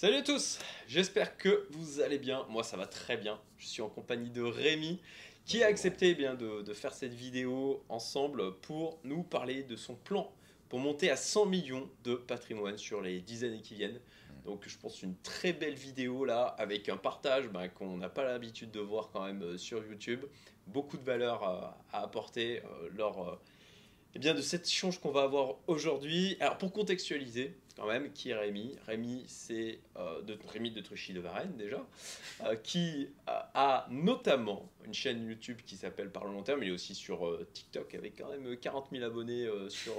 Salut à tous, j'espère que vous allez bien. Moi ça va très bien. Je suis en compagnie de Rémi qui a accepté eh bien, de, faire cette vidéo ensemble pour nous parler de son plan pour monter à 100 millions de patrimoine sur les 10 années qui viennent. Donc je pense une très belle vidéo là avec un partage bah, qu'on n'a pas l'habitude de voir quand même euh, sur YouTube. Beaucoup de valeur à, à apporter euh, lors euh, eh bien, de cet échange qu'on va avoir aujourd'hui. Alors pour contextualiser quand même, qui est Rémi? Rémi, c'est euh, de, Rémi de Truchy de Varennes déjà, euh, qui euh, a notamment une chaîne YouTube qui s'appelle Par le long terme. Il est aussi sur euh, TikTok avec quand même 40 000 abonnés sur,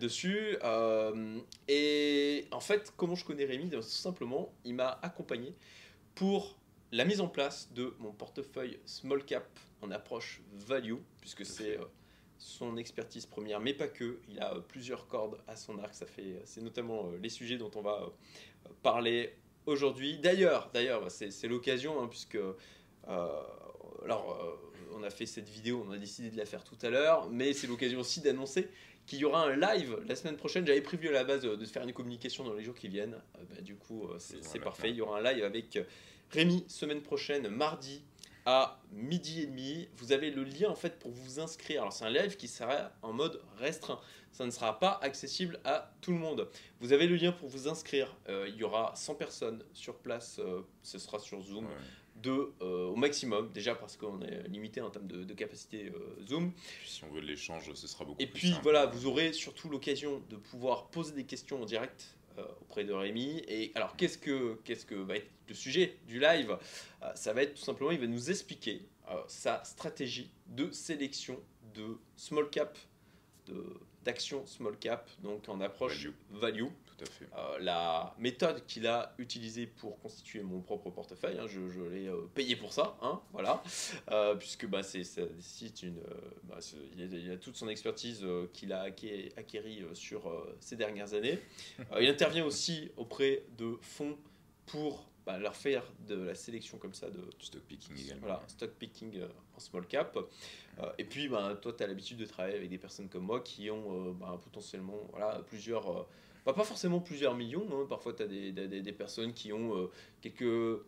dessus. Et en fait, comment je connais Rémi? Tout simplement, il m'a accompagné pour la mise en place de mon portefeuille small cap en approche value, puisque c'est son expertise première, mais pas que. Il a euh, plusieurs cordes à son arc. Ça fait, c'est notamment euh, les sujets dont on va euh, parler aujourd'hui. D'ailleurs, d'ailleurs, bah, c'est, l'occasion, hein, puisque euh, alors euh, on a fait cette vidéo, on a décidé de la faire tout à l'heure, mais c'est l'occasion aussi d'annoncer qu'il y aura un live la semaine prochaine. J'avais prévu à la base euh, de faire une communication dans les jours qui viennent. Euh, bah, du coup, euh, c'est, parfait. Il y aura un live avec euh, Rémi semaine prochaine, mardi à midi et demi. Vous avez le lien en fait pour vous inscrire. Alors c'est un live qui sera en mode restreint. Ça ne sera pas accessible à tout le monde. Vous avez le lien pour vous inscrire. Euh, il y aura 100 personnes sur place. euh, ce sera sur Zoom. Ouais. De, euh, au maximum, déjà parce qu'on est limité en termes de, de capacité euh, Zoom. Puis si on veut l'échange, ce sera beaucoup Et plus puis simple. voilà, vous aurez surtout l'occasion de pouvoir poser des questions en direct auprès de Rémi. Et alors, qu'est-ce que, qu'est-ce que va être le sujet du live? Euh, Ça va être tout simplement, il va nous expliquer euh, sa stratégie de sélection de small cap, d'action small cap, donc en approche Value. value. Tout à fait. Euh, la méthode qu'il a utilisée pour constituer mon propre portefeuille, hein, je, je l'ai euh, payé pour ça, hein, voilà, Euh, puisque bah, c'est, une, bah, il, a, il a toute son expertise qu'il a acqué- acquérie sur ces dernières années. Il intervient aussi auprès de fonds pour bah, leur faire de la sélection comme ça de, stock picking également. voilà, stock picking euh, en small cap. Euh, et puis, ben, toi, tu as l'habitude de travailler avec des personnes comme moi qui ont euh, potentiellement voilà, plusieurs, bah, pas forcément plusieurs millions, hein. parfois tu as des, des- des personnes qui ont euh, quelques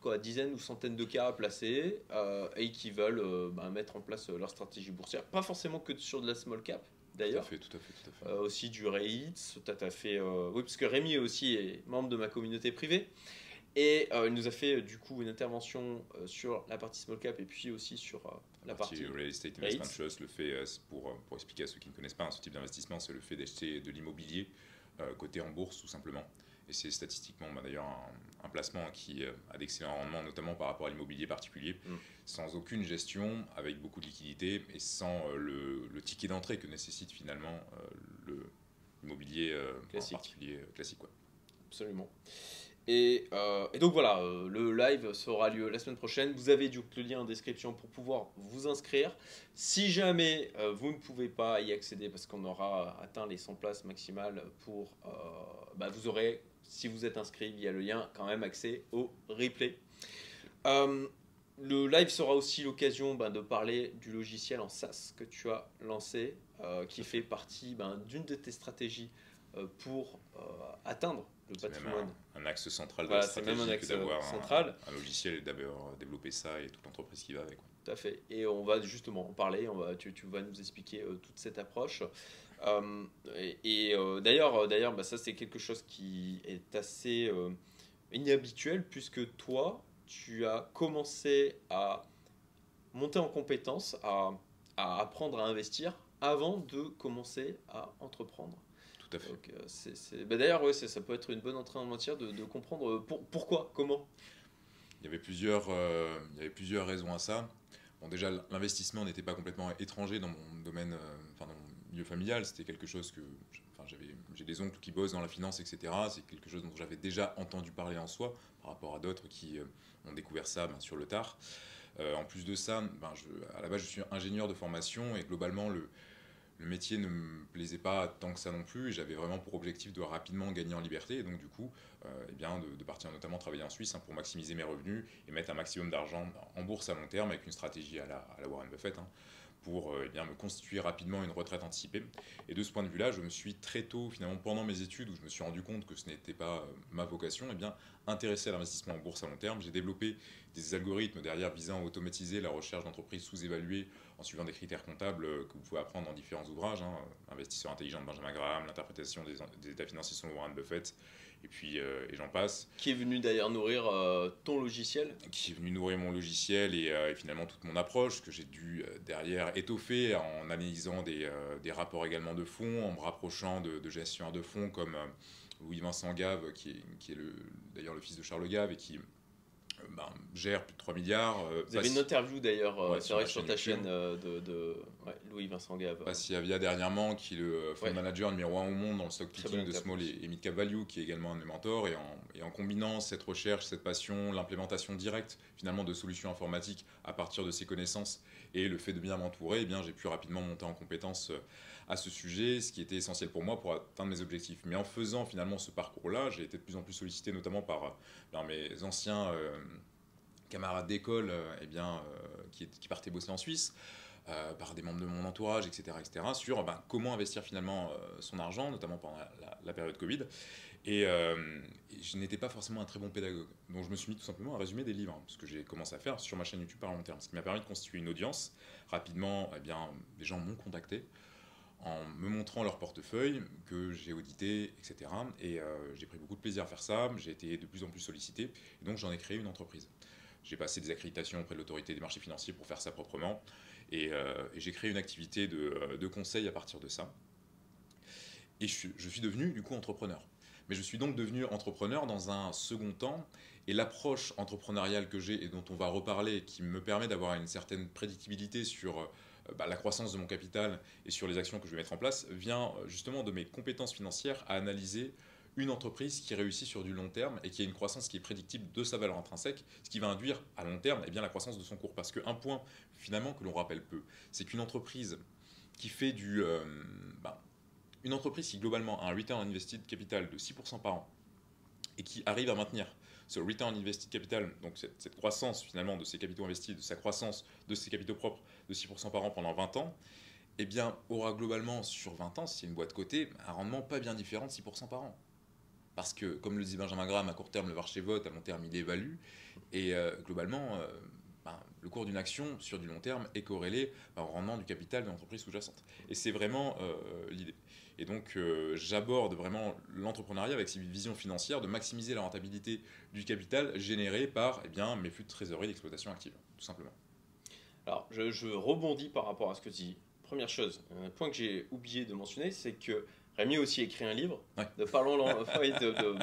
quoi, dizaines ou centaines de cas à placer euh, et qui veulent euh, ben, mettre en place euh, leur stratégie boursière. Pas forcément que sur de la small cap, Tout à d'ailleurs. fait, tout à fait, tout à fait. Aussi du REITs, t'as t'as fait, oui, parce que Rémi aussi est membre de ma communauté privée. Et euh, il nous a fait euh, du coup une intervention euh, sur la partie small cap et puis aussi sur euh, la partie. Real Estate. Investment Trust, le fait, pour, pour expliquer à ceux qui ne connaissent pas hein, ce type d'investissement, c'est le fait d'acheter de l'immobilier coté en bourse tout simplement. Et c'est statistiquement bah, d'ailleurs un, un placement qui euh, a d'excellents rendements, notamment par rapport à l'immobilier particulier, Mm. sans aucune gestion, avec beaucoup de liquidité et sans euh, le, le ticket d'entrée que nécessite finalement euh, le l'immobilier euh, Classique. particulier euh, classique. Absolument. Et, euh, et donc voilà, euh, le live sera lieu la semaine prochaine. Vous avez du coup le lien en description pour pouvoir vous inscrire. Si jamais euh, vous ne pouvez pas y accéder parce qu'on aura atteint les 100 places maximales pour... bah, vous aurez, si vous êtes inscrit via le lien, quand même accès au replay. Le live sera aussi l'occasion ben, de parler du logiciel en SaaS que tu as lancé, qui fait partie ben, d'une de tes stratégies pour euh, atteindre le patrimoine. un, un axe central de Voilà, la stratégie d'avoir un- logiciel et d'abord développer ça et toute l'entreprise qui va avec. quoi. Tout à fait. Et on va justement en parler. On va, tu, tu vas nous expliquer euh, toute cette approche. Euh, et et, euh, d'ailleurs, euh, d'ailleurs, bah, ça c'est quelque chose qui est assez euh, inhabituel puisque toi, tu as commencé à monter en compétence, à, à apprendre à investir avant de commencer à entreprendre. Tout à fait. Donc, c'est, c'est- bah, d'ailleurs, ouais, c'est- ça peut être une bonne entrée en matière de, de comprendre euh, pour- pourquoi, comment. Il y avait plusieurs, euh, il y avait plusieurs raisons à ça. Bon, déjà, l'investissement n'était pas complètement étranger dans mon domaine, euh, enfin dans mon milieu familial. C'était quelque chose que, enfin, j'avais, j'ai des oncles qui bossent dans la finance, etc. C'est quelque chose dont j'avais déjà entendu parler en soi, par rapport à d'autres qui euh, ont découvert ça ben, sur le tard. En plus de ça, ben, je, à la base, je suis ingénieur de formation et globalement, le, le métier ne me plaisait pas tant que ça non plus. et J'avais vraiment pour objectif de rapidement gagner en liberté. Et donc, du coup, euh, eh bien, de, partir notamment travailler en Suisse hein, pour maximiser mes revenus et mettre un maximum d'argent en bourse à long terme avec une stratégie à la, Warren Buffett hein, pour eh bien, me constituer rapidement une retraite anticipée. Et de ce point de vue-là, je me suis très tôt, finalement, pendant mes études, où je me suis rendu compte que ce n'était pas ma vocation, eh bien, intéressé à l'investissement en bourse à long terme. J'ai développé des algorithmes derrière visant à automatiser la recherche d'entreprises sous-évaluées en suivant des critères comptables que vous pouvez apprendre dans différents ouvrages. Hein. Investisseur intelligent de Benjamin Graham, l'interprétation des, des, états financiers selon Warren Buffett, et puis euh, et j'en passe. Qui est venu d'ailleurs nourrir euh, ton logiciel? Qui est venu nourrir mon logiciel et, euh, finalement toute mon approche que j'ai dû derrière étoffer en analysant des, des, rapports également de fonds, en me rapprochant de, de gestionnaires de fonds comme Louis-Vincent Gave, qui est, qui est d'ailleurs le fils de Charles Gave et qui ben, gère plus de 3 milliards. Euh, Vous avez une interview d'ailleurs euh, sur, sur ta chaîne euh, de, Louis-Vincent Gave. Passi Avia dernièrement, qui est le fund manager numéro 1 au monde dans le stock picking de Small et, Mid Cap Value, qui est également un de mes mentors. Et en, et en combinant cette recherche, cette passion, l'implémentation directe finalement de solutions informatiques à partir de ses connaissances et le fait de bien m'entourer, eh bien j'ai pu rapidement monter en compétence à ce sujet, ce qui était essentiel pour moi pour atteindre mes objectifs. Mais en faisant finalement ce parcours-là, j'ai été de plus en plus sollicité, notamment par, mes anciens euh, camarades d'école euh, eh bien, euh, qui, qui, partaient bosser en Suisse. par des membres de mon entourage, etc., etc., sur ben, comment investir finalement son argent, notamment pendant la, période Covid. Et, je n'étais pas forcément un très bon pédagogue. Donc je me suis mis tout simplement à résumer des livres, ce que j'ai commencé à faire sur ma chaîne YouTube par long terme, ce qui m'a permis de constituer une audience. Rapidement, eh bien, des gens m'ont contacté en me montrant leur portefeuille que j'ai audité, etc. Et euh, j'ai pris beaucoup de plaisir à faire ça, j'ai été de plus en plus sollicité, et donc j'en ai créé une entreprise. J'ai passé des accréditations auprès de l'autorité des marchés financiers pour faire ça proprement, et, euh, j'ai créé une activité de, de, conseil à partir de ça. Et je, suis devenu du coup entrepreneur. Mais je suis donc devenu entrepreneur dans un second temps, et l'approche entrepreneuriale que j'ai et dont on va reparler, qui me permet d'avoir une certaine prédictibilité sur euh, bah, la croissance de mon capital et sur les actions que je vais mettre en place vient euh, justement de mes compétences financières à analyser une entreprise qui réussit sur du long terme et qui a une croissance qui est prédictible de sa valeur intrinsèque, ce qui va induire à long terme eh la croissance de son cours. Parce qu'un point finalement que l'on rappelle peu, c'est qu'une entreprise qui fait du... Euh, bah, une entreprise qui globalement a un return on invested capital de 6% par an et qui arrive à maintenir ce return invested capital, donc cette, croissance finalement de ses capitaux investis, de sa croissance de ses capitaux propres de 6% par an pendant 20 ans, eh bien, aura globalement sur 20 ans, si c'est une boîte cotée, un rendement pas bien différent de 6% par an. Parce que, comme le dit Benjamin Graham, à court terme, le marché vote, à long terme, il évalue. Et euh, globalement, euh, le cours d'une action sur du long terme est corrélé au rendement du capital de l'entreprise sous-jacente. Et c'est vraiment euh, l'idée. Et donc, euh, j'aborde vraiment l'entrepreneuriat avec cette vision financière de maximiser la rentabilité du capital généré par eh bien, mes flux de trésorerie d'exploitation active, tout simplement. Alors, je, rebondis par rapport à ce que tu dis. Première chose, un point que j'ai oublié de mentionner, c'est que Rémi a aussi écrit un livre de Parlons de, de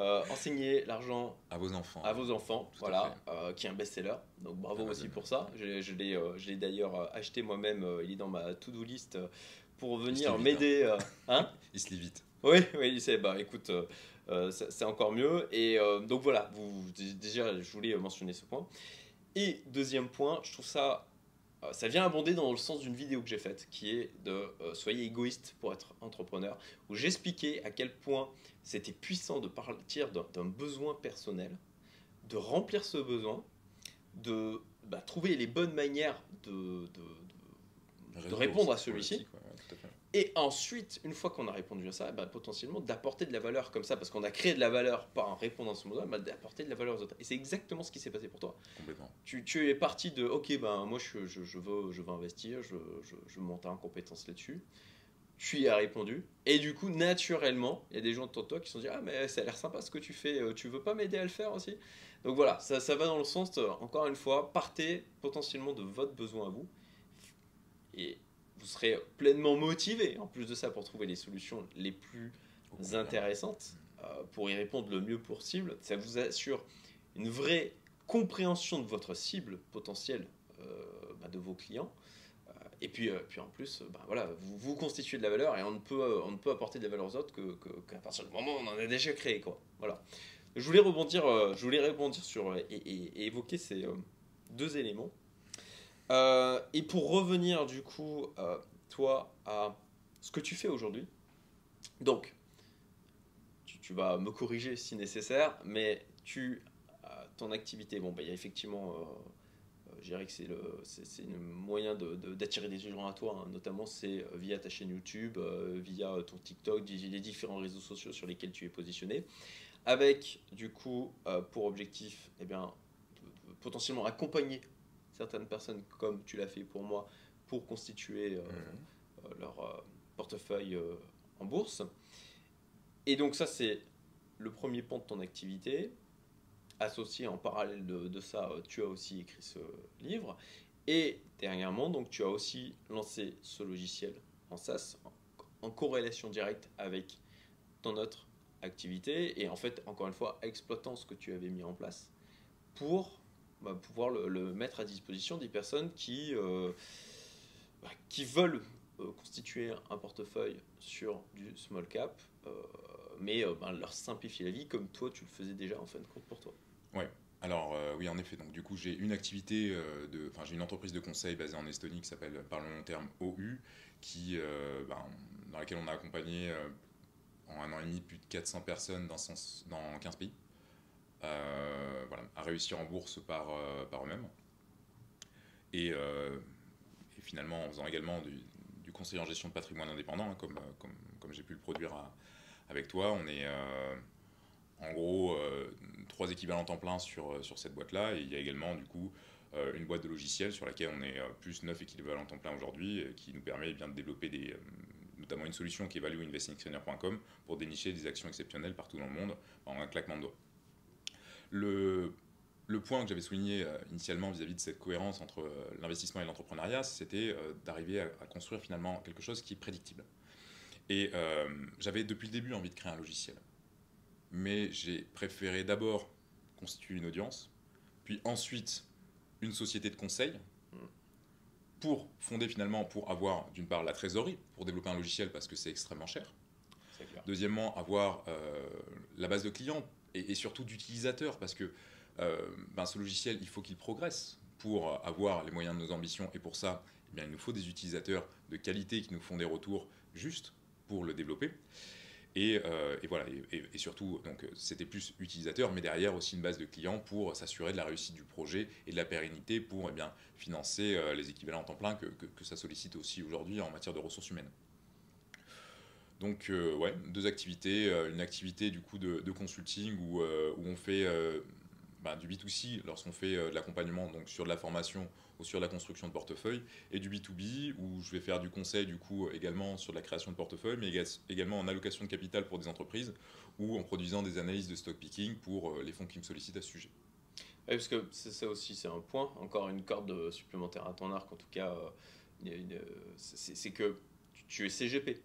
euh, Enseigner l'argent à vos enfants. À vos enfants, voilà, euh, qui est un best-seller. Donc bravo aussi pour ça. Je, je l'ai d'ailleurs acheté moi-même, il est dans ma to-do list pour venir m'aider. Hein. Euh, hein il se lit vite. Oui, oui, il sait. Bah écoute, euh, euh, c'est encore mieux. Et donc voilà, vous, déjà, je voulais mentionner ce point. Et deuxième point, je trouve ça. Ça vient abonder dans le sens d'une vidéo que j'ai faite, qui est de Soyez égoïste pour être entrepreneur, où j'expliquais à quel point c'était puissant de partir d'un besoin personnel, de remplir ce besoin, de bah, trouver les bonnes manières de, de, de répondre à celui-ci. Et ensuite, une fois qu'on a répondu à ça, bah, potentiellement d'apporter de la valeur comme ça, parce qu'on a créé de la valeur par en répondant à ce mot bah, d'apporter de la valeur aux autres. Et c'est exactement ce qui s'est passé pour toi. Complètement. Tu, tu, es parti de, ok, ben moi je, je, je veux, je veux investir, je, je, je veux monter en compétence là-dessus. Tu y as répondu. Et du coup, naturellement, il y a des gens de toi qui se sont dit, ah mais ça a l'air sympa ce que tu fais, euh, tu veux pas m'aider à le faire aussi? Donc voilà, ça, ça va dans le sens, encore une fois, partez potentiellement de votre besoin à vous. Et vous serez pleinement motivé, en plus de ça, pour trouver les solutions les plus intéressantes, euh, pour y répondre le mieux possible. Ça vous assure une vraie compréhension de votre cible potentielle euh, bah, de vos clients. Euh, et puis, puis en plus, bah, voilà, vous, vous constituez de la valeur et on ne peut, on ne peut apporter de la valeur aux autres qu'à que, partir du moment où on en a déjà créé. Quoi. Voilà. Je voulais rebondir, je voulais rebondir sur et, et évoquer ces deux éléments. Euh, et pour revenir du coup, euh, toi, à ce que tu fais aujourd'hui, donc, tu, vas me corriger si nécessaire, mais tu, ton activité, bon, bah, il y a effectivement, euh, je dirais que c'est le c'est moyen d'attirer de, des gens à toi, hein. notamment c'est via ta chaîne YouTube, via ton TikTok, les différents réseaux sociaux sur lesquels tu es positionné, avec du coup pour objectif, eh bien, potentiellement accompagner certaines personnes comme tu l'as fait pour moi pour constituer mmh. leur portefeuille en bourse. Et donc ça c'est le premier point de ton activité. Associé en parallèle de, ça, euh, tu as aussi écrit ce livre. Et dernièrement, donc, tu as aussi lancé ce logiciel en SaaS, en, corrélation directe avec ton autre activité. Et en fait, encore une fois, exploitant ce que tu avais mis en place pour bah, pouvoir le, mettre à disposition des personnes qui, euh, bah, qui veulent euh, constituer un portefeuille sur du small cap mais euh, ben, leur simplifier la vie comme toi tu le faisais déjà en fin de compte pour toi. Ouais. Alors oui, en effet. Donc du coup, j'ai une activité de, enfin j'ai une entreprise de conseil basée en Estonie qui s'appelle par le long terme OU, qui ben, dans laquelle on a accompagné en un an et demi plus de 400 personnes dans 15 pays, voilà, à réussir en bourse par, par eux-mêmes. Et, et, finalement en faisant également du, conseil en gestion de patrimoine indépendant, hein, comme, comme, j'ai pu le produire avec toi. On est euh, en gros euh, trois équivalents temps plein sur, euh, sur cette boîte-là. Et il y a également du coup une boîte de logiciels sur laquelle on est plus neuf équivalents temps plein aujourd'hui, qui nous permet eh bien, de développer des, notamment une solution qui est valueinvestingtrainer.com pour dénicher des actions exceptionnelles partout dans le monde en un claquement de doigts. Le, le point que j'avais souligné initialement vis-à-vis de cette cohérence entre l'investissement et l'entrepreneuriat, c'était d'arriver à, construire finalement quelque chose qui est prédictible. Et euh, j'avais depuis le début envie de créer un logiciel. Mais j'ai préféré d'abord constituer une audience, puis ensuite une société de conseil pour fonder finalement, pour avoir d'une part la trésorerie, pour développer un logiciel parce que c'est extrêmement cher. Deuxièmement, avoir euh, la base de clients et, surtout d'utilisateurs parce que euh, ben, ce logiciel, il faut qu'il progresse pour avoir les moyens de nos ambitions et pour ça, eh il nous faut des utilisateurs de qualité qui nous font des retours justes pour le développer. Et, euh, voilà, et, surtout, donc c'était plus utilisateur, mais derrière aussi une base de clients pour s'assurer de la réussite du projet et de la pérennité pour eh bien, financer euh, les équivalents en temps plein que, que, ça sollicite aussi aujourd'hui en matière de ressources humaines. Donc, euh, ouais, deux activités. une activité du coup de, consulting où, où, on fait bah, du B2C lorsqu'on fait de l'accompagnement donc sur de la formation ou sur la construction de portefeuille, et du B2B, où je vais faire du conseil du coup également sur la création de portefeuille, mais également en allocation de capital pour des entreprises, ou en produisant des analyses de stock picking pour euh, les fonds qui me sollicitent à ce sujet. Oui, parce que ça aussi, c'est un point, encore une corde supplémentaire à ton arc, en tout cas, euh, c'est que tu es CGP.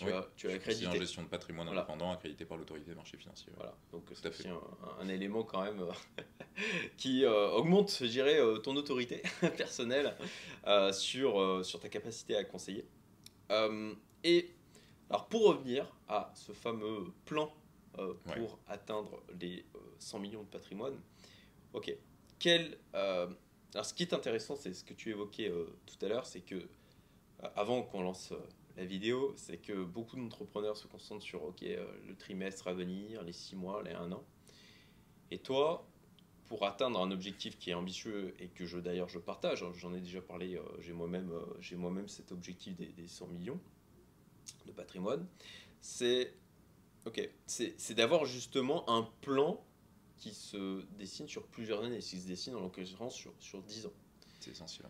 Tu, as, tu as accrédité. en gestion de patrimoine indépendant accrédité par l'autorité des marchés financiers. Voilà, donc c'est aussi un, un, élément quand même euh, qui euh, augmente, je dirais, euh, ton autorité personnelle sur, sur ta capacité à conseiller. et alors pour revenir à ce fameux plan pour atteindre les 100 millions de patrimoine, ok, quel, alors ce qui est intéressant, c'est ce que tu évoquais tout à l'heure, c'est que avant qu'on lance la vidéo, c'est que beaucoup d'entrepreneurs se concentrent sur ok, le trimestre à venir, les six mois, les un an. Et toi, pour atteindre un objectif qui est ambitieux et que je d'ailleurs je partage, hein, j'en ai déjà parlé, euh, j'ai moi-même euh, j'ai moi-même cet objectif des, 100 millions de patrimoine, c'est ok, c'est d'avoir justement un plan qui se dessine sur plusieurs années, qui se dessine en l'occurrence sur, sur 10 ans. C'est essentiel.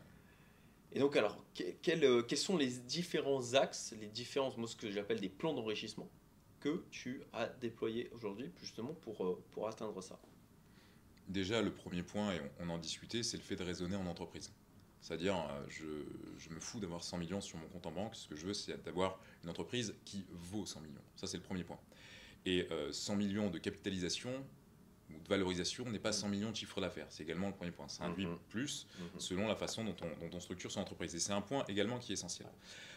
Et donc alors, euh, quels sont les différents axes, les différents, moi ce que j'appelle des plans d'enrichissement que tu as déployés aujourd'hui justement pour, pour atteindre ça? Déjà, le premier point, et on, en discutait, c'est le fait de raisonner en entreprise. C'est-à-dire, euh, je, me fous d'avoir 100 millions sur mon compte en banque. Ce que je veux, c'est d'avoir une entreprise qui vaut 100 millions. Ça, c'est le premier point. Et 100 euh, millions de capitalisation ou de valorisation n'est pas 100 millions de chiffre d'affaires. C'est également le premier point. Ça induit mhm. plus mhm. selon la façon dont on, dont on structure son entreprise. Et c'est un point également qui est essentiel.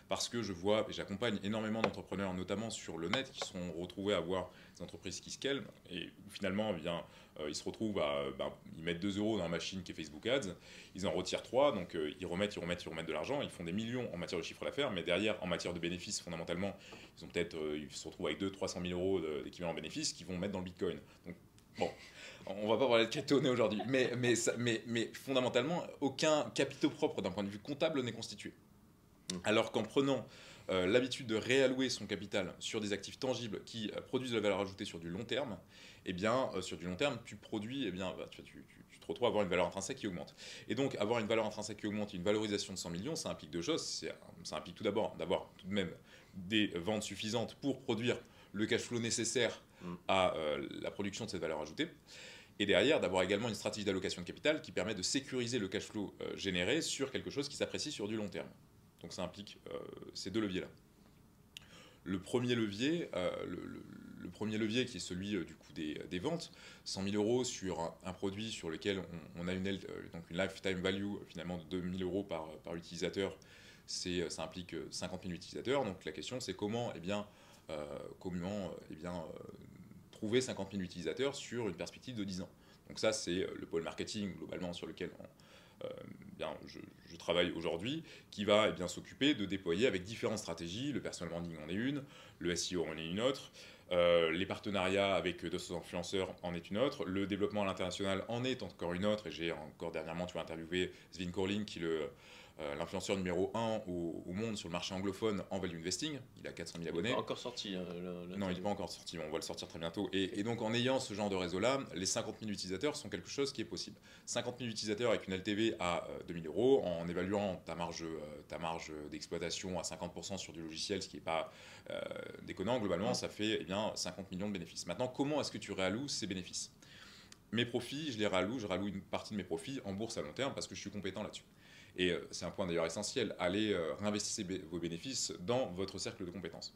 Parce que je vois, et j'accompagne énormément d'entrepreneurs, notamment sur le net, qui sont retrouvés à avoir des entreprises qui scalent. Et finalement, eh bien, euh, ils se retrouvent à. Ben, ils mettent 2 euros dans la machine qui est Facebook Ads, ils en retirent 3, donc euh, ils remettent, ils remettent, ils remettent de l'argent, ils font des millions en matière de chiffre d'affaires, mais derrière, en matière de bénéfices, fondamentalement, ils ont peut-être. Euh, ils se retrouvent avec 200-300 000 euros d'équivalent en bénéfices qu'ils vont mettre dans le bitcoin. Donc, bon. on va pas parler de crypto-monnaie aujourd'hui, mais, mais, mais, mais fondamentalement, aucun capitaux propre d'un point de vue comptable n'est constitué. Mm. Alors qu'en prenant euh, l'habitude de réallouer son capital sur des actifs tangibles qui euh, produisent de la valeur ajoutée sur du long terme, eh bien, euh, sur du long terme, tu produis, eh bien, bah, tu, tu, tu, te retrouves à avoir une valeur intrinsèque qui augmente. Et donc, avoir une valeur intrinsèque qui augmente, une valorisation de 100 millions, ça implique deux choses. Ça implique tout d'abord d'avoir tout de même des ventes suffisantes pour produire le cash flow nécessaire à la production de cette valeur ajoutée. Et derrière, d'avoir également une stratégie d'allocation de capital qui permet de sécuriser le cash flow généré sur quelque chose qui s'apprécie sur du long terme. Donc ça implique euh, ces deux leviers-là. Le premier levier, euh, le, premier levier qui est celui euh, du coup des, ventes, 100 000 euros sur un, produit sur lequel on, a une, donc une lifetime value finalement de 2 000 euros par, par utilisateur, ça implique 50 000 utilisateurs. Donc la question c'est comment, eh bien, comment eh bien, trouver 50 000 utilisateurs sur une perspective de 10 ans. Donc ça c'est le pôle marketing globalement sur lequel on, euh, bien, je, travaille aujourd'hui, qui va eh bien s'occuper de déployer avec différentes stratégies. Le personal branding en est une, le SEO en est une autre, euh, les partenariats avec d'autres influenceurs en est une autre, le développement à l'international en est encore une autre. Et j'ai encore dernièrement, tu interviewé Svin Corling, qui le euh, l'influenceur numéro 1 au, monde sur le marché anglophone en value investing. Il a 400 000 abonnés. Il n'est pas encore sorti. Hein, non, il n'est pas encore sorti. On va le sortir très bientôt. Et, donc, en ayant ce genre de réseau-là, les 50 000 utilisateurs sont quelque chose qui est possible. 50 000 utilisateurs avec une LTV à 2 euh, 000 euros, en évaluant ta marge, euh, ta marge d'exploitation à 50% sur du logiciel, ce qui n'est pas déconnant, globalement, ça fait eh bien, 50 millions de bénéfices. Maintenant, comment est-ce que tu réalloues ces bénéfices? Mes profits, je les ralloue, je ralloue une partie de mes profits en bourse à long terme parce que je suis compétent là-dessus. Et euh, c'est un point d'ailleurs essentiel, allez euh, réinvestir vos bénéfices dans votre cercle de compétences.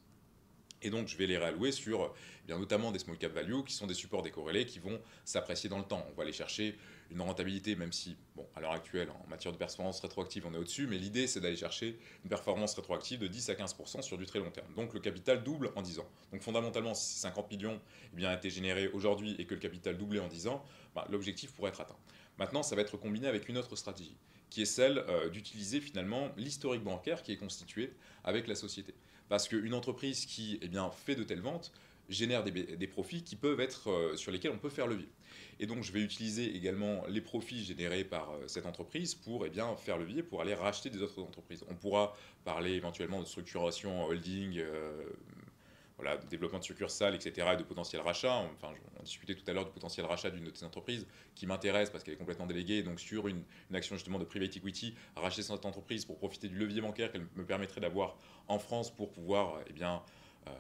Et donc, je vais les réallouer sur eh bien, notamment des small cap value qui sont des supports décorrélés qui vont s'apprécier dans le temps. On va aller chercher une rentabilité, même si, bon, à l'heure actuelle, en matière de performance rétroactive, on est au-dessus, mais l'idée, c'est d'aller chercher une performance rétroactive de 10 à 15% sur du très long terme. Donc, le capital double en 10 ans. Donc, fondamentalement, si 50 millions eh bien, été généré aujourd'hui et que le capital doublé en 10 ans, bah, l'objectif pourrait être atteint. Maintenant, ça va être combiné avec une autre stratégie qui est celle euh, d'utiliser finalement l'historique bancaire qui est constitué avec la société. Parce qu'une entreprise qui eh bien, fait de telles ventes génère des, profits qui peuvent être, euh, sur lesquels on peut faire levier. Et donc je vais utiliser également les profits générés par euh, cette entreprise pour eh bien, faire levier, pour aller racheter des autres entreprises. On pourra parler éventuellement de structuration holding, voilà, développement de succursales, etc., et de potentiel rachat. Enfin, on discutait tout à l'heure du potentiel rachat d'une de ces entreprises qui m'intéresse parce qu'elle est complètement déléguée. Donc, sur une, action justement de private equity, racheter cette entreprise pour profiter du levier bancaire qu'elle me permettrait d'avoir en France pour pouvoir eh bien, euh,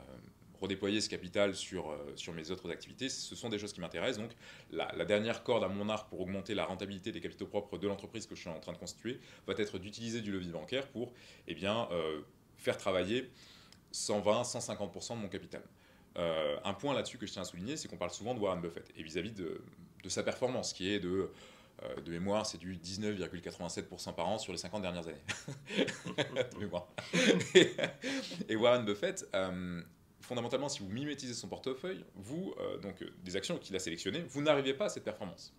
redéployer ce capital sur, euh, sur mes autres activités, ce sont des choses qui m'intéressent. Donc, la, dernière corde à mon arc pour augmenter la rentabilité des capitaux propres de l'entreprise que je suis en train de constituer va être d'utiliser du levier bancaire pour eh bien, euh, faire travailler 120, 150% de mon capital. Euh, un point là-dessus que je tiens à souligner, c'est qu'on parle souvent de Warren Buffett et vis-à-vis de, sa performance, qui est de, euh, mémoire, c'est du 19,87% par an sur les 50 dernières années. de mémoire. et, Warren Buffett, euh, fondamentalement, si vous mimétisez son portefeuille, vous, donc des actions qu'il a sélectionnées, vous n'arrivez pas à cette performance.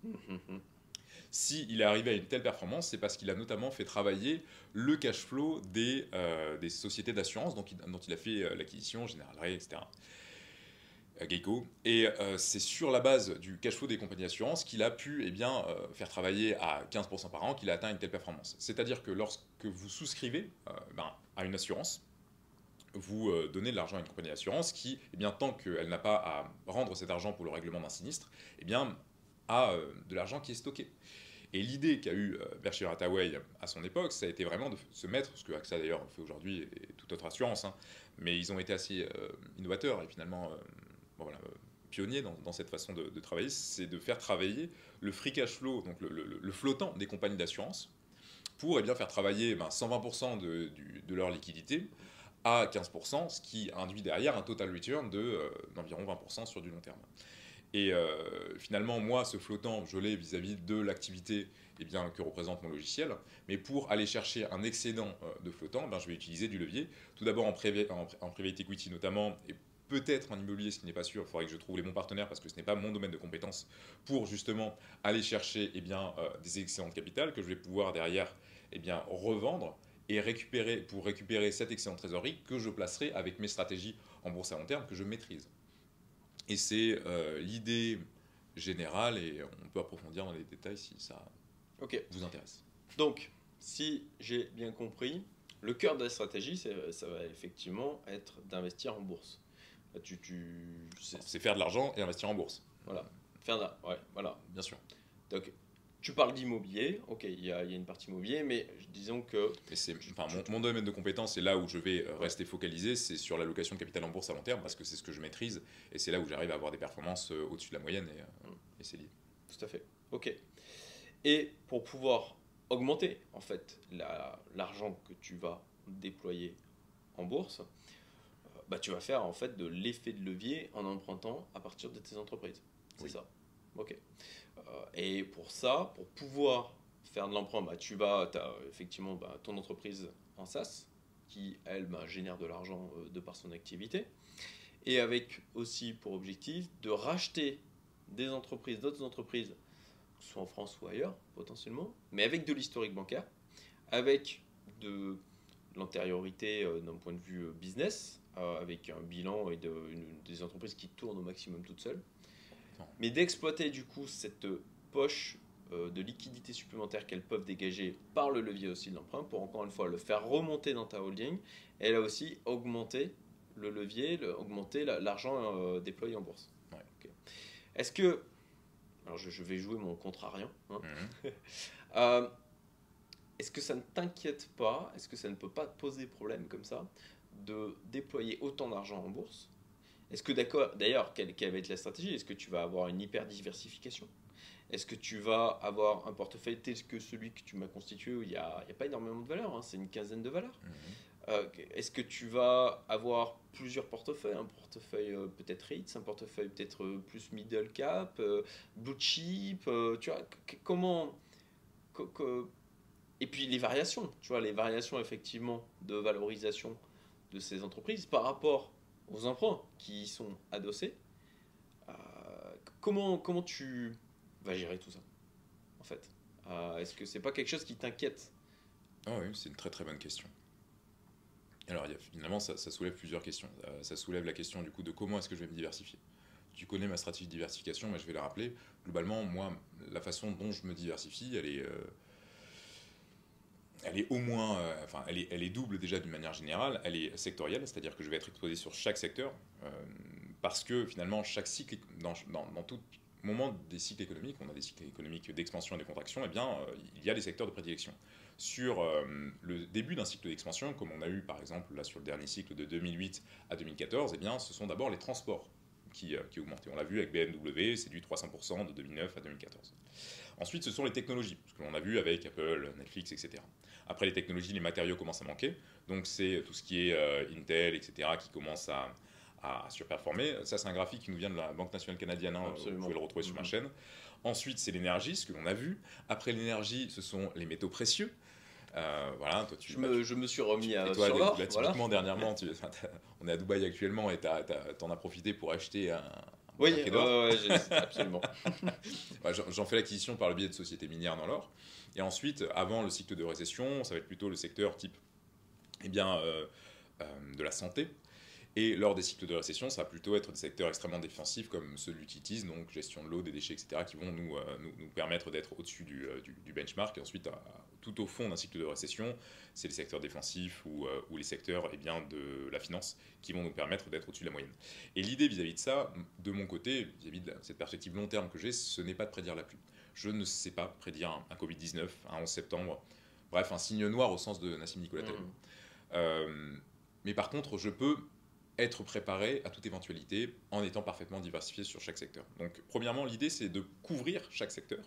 S'il est arrivé à une telle performance, c'est parce qu'il a notamment fait travailler le cash flow des, euh, sociétés d'assurance dont, dont, il a fait euh, l'acquisition, General Ray, etc. Euh, Geico. Et c'est sur la base du cash flow des compagnies d'assurance qu'il a pu eh bien, faire travailler à 15% par an qu'il a atteint une telle performance. C'est-à-dire que lorsque vous souscrivez ben, à une assurance, vous donnez de l'argent à une compagnie d'assurance qui, eh bien, tant qu'elle n'a pas à rendre cet argent pour le règlement d'un sinistre, eh bien, a de l'argent qui est stocké. Et l'idée qu'a eu euh, Berkshire Hathaway à son époque, ça a été vraiment de se mettre, ce que AXA d'ailleurs fait aujourd'hui et toute autre assurance, hein, mais ils ont été assez euh, innovateurs et finalement euh, pionniers dans, cette façon de, travailler, c'est de faire travailler le free cash flow, donc le, flottant des compagnies d'assurance, pour eh bien, faire travailler 120% ben, de, leur liquidité à 15%, ce qui induit derrière un total return d'environ 20% sur du long terme. Et euh, finalement, moi, ce flottant, je l'ai vis-à-vis de l'activité eh bien, que représente mon logiciel. Mais pour aller chercher un excédent euh, de flottant, ben, je vais utiliser du levier. Tout d'abord en, en, private equity notamment, et peut-être en immobilier, ce qui n'est pas sûr. Il faudrait que je trouve les bons partenaires parce que ce n'est pas mon domaine de compétence pour justement aller chercher eh bien, euh, des excédents de capital que je vais pouvoir derrière eh bien, revendre et récupérer pour récupérer cet excédent de trésorerie que je placerai avec mes stratégies en bourse à long terme que je maîtrise. Et c'est euh, l'idée général et on peut approfondir dans les détails si ça vous intéresse. Donc, si j'ai bien compris, le cœur de la stratégie, ça va effectivement être d'investir en bourse. Tu, tu, c'est- faire de l'argent et investir en bourse, voilà, faire là, ouais, voilà. bien sûr. Donc, tu parles d'immobilier, ok, il y a, il y a une partie immobilier, mais disons que Mais c'est, enfin, mon, mon domaine de compétence, c'est là où je vais euh, rester focalisé, c'est sur l'allocation de capital en bourse à long terme, parce que c'est ce que je maîtrise, et c'est là où j'arrive à avoir des performances euh, au-dessus de la moyenne, et, euh, et c'est lié. Tout à fait. Ok. Et pour pouvoir augmenter en fait la- l'argent que tu vas déployer en bourse, bah, tu vas faire en fait de l'effet de levier en empruntant à partir de tes entreprises. C'est Oui. ça? Ok. Euh, et pour ça, pour pouvoir faire de l'emprunt, bah, tu vas, as effectivement bah, ton entreprise en SaaS qui, elle, bah, génère de l'argent euh, de par son activité. Et avec aussi pour objectif de racheter des entreprises, d'autres entreprises, soit en France ou ailleurs, potentiellement, mais avec de l'historique bancaire, avec de l'antériorité euh, d'un point de vue euh, business, euh, avec un bilan et des entreprises qui tournent au maximum toutes seules, Mais d'exploiter du coup cette poche euh, de liquidité supplémentaire qu'elles peuvent dégager par le levier aussi de l'emprunt pour encore une fois le faire remonter dans ta holding et là aussi augmenter le levier, le- augmenter la- l'argent euh, déployé en bourse. Ouais. Est-ce que. Alors je, je vais jouer mon contrariant. hein. Mhm. Euh, Est-ce que ça ne t'inquiète pas Est-ce que ça ne peut pas te poser problème comme ça de déployer autant d'argent en bourse Est-ce que d'accord, d'ailleurs, quelle, quelle va être la stratégie? Est-ce que tu vas avoir une hyper diversification Est-ce que tu vas avoir un portefeuille tel que celui que tu m'as constitué où il n'y a, il y a pas énormément de valeurs, hein, c'est une quinzaine de valeurs? Mhm. euh, Est-ce que tu vas avoir plusieurs portefeuilles? Un portefeuille euh, peut-être REITs, un portefeuille peut-être euh, plus middle cap, blue chip, tu vois, comment... co- co- et puis les variations, tu vois, les variations effectivement de valorisation de ces entreprises par rapport aux emprunts qui y sont adossés. Euh, comment, comment tu vas gérer tout ça, en fait? Euh, Est-ce que c'est pas quelque chose qui t'inquiète? Ah oui, c'est une très très bonne question. Alors, finalement, ça, soulève plusieurs questions. Euh, ça soulève la question du coup de comment est-ce que je vais me diversifier? Tu connais ma stratégie de diversification, mais je vais la rappeler. Globalement, moi, la façon dont je me diversifie, elle est, elle est au moins, euh, enfin, elle est, elle est double déjà d'une manière générale. Elle est sectorielle, c'est-à-dire que je vais être exposé sur chaque secteur, euh, parce que finalement, chaque cycle, dans, tout moment des cycles économiques, on a des cycles économiques d'expansion et de contraction, et bien, euh, il y a des secteurs de prédilection sur le début d'un cycle d'expansion, comme on a eu par exemple là sur le dernier cycle de 2008 à 2014, eh bien, ce sont d'abord les transports qui, euh, qui augmentent. Et on l'a vu avec BMW, c'est du 300% de 2009 à 2014. Ensuite, ce sont les technologies, ce que l'on a vu avec Apple, Netflix, etc. Après les technologies, les matériaux commencent à manquer. Donc c'est tout ce qui est euh, Intel, etc., qui commence à, à surperformer. Ça, c'est un graphique qui nous vient de la Banque nationale canadienne. hein, vous pouvez le retrouver sur ma Mhm. chaîne. Ensuite, c'est l'énergie, ce que l'on a vu. Après l'énergie, ce sont les métaux précieux. Euh, voilà, toi, tu, je me, je me suis remis à, et toi, sur l'or, là, voilà. dernièrement, tu- on est à Dubaï actuellement et tu en as profité pour acheter un, Oui, ouais, absolument. Bah, J'en fais l'acquisition par le biais de sociétés minières dans l'or. Et ensuite, avant le cycle de récession, ça va être plutôt le secteur type eh bien, euh, euh, de la santé. Et lors des cycles de récession, ça va plutôt être des secteurs extrêmement défensifs comme ceux de l'utilities, donc gestion de l'eau, des déchets, etc., qui vont nous, euh, nous, nous permettre d'être au-dessus du, euh, du- du benchmark. Et ensuite, à- tout au fond d'un cycle de récession, c'est les secteurs défensifs ou, euh, ou les secteurs eh bien, de la finance qui vont nous permettre d'être au-dessus de la moyenne. Et l'idée vis-à-vis de ça, de mon côté, vis-à-vis de cette perspective long terme que j'ai, ce n'est pas de prédire la pluie. Je ne sais pas prédire un, un Covid-19, un 11 septembre, bref, un signe noir au sens de Nassim Nicolas. Euh, mais par contre, je peux être préparé à toute éventualité en étant parfaitement diversifié sur chaque secteur. Donc, premièrement, l'idée, c'est de couvrir chaque secteur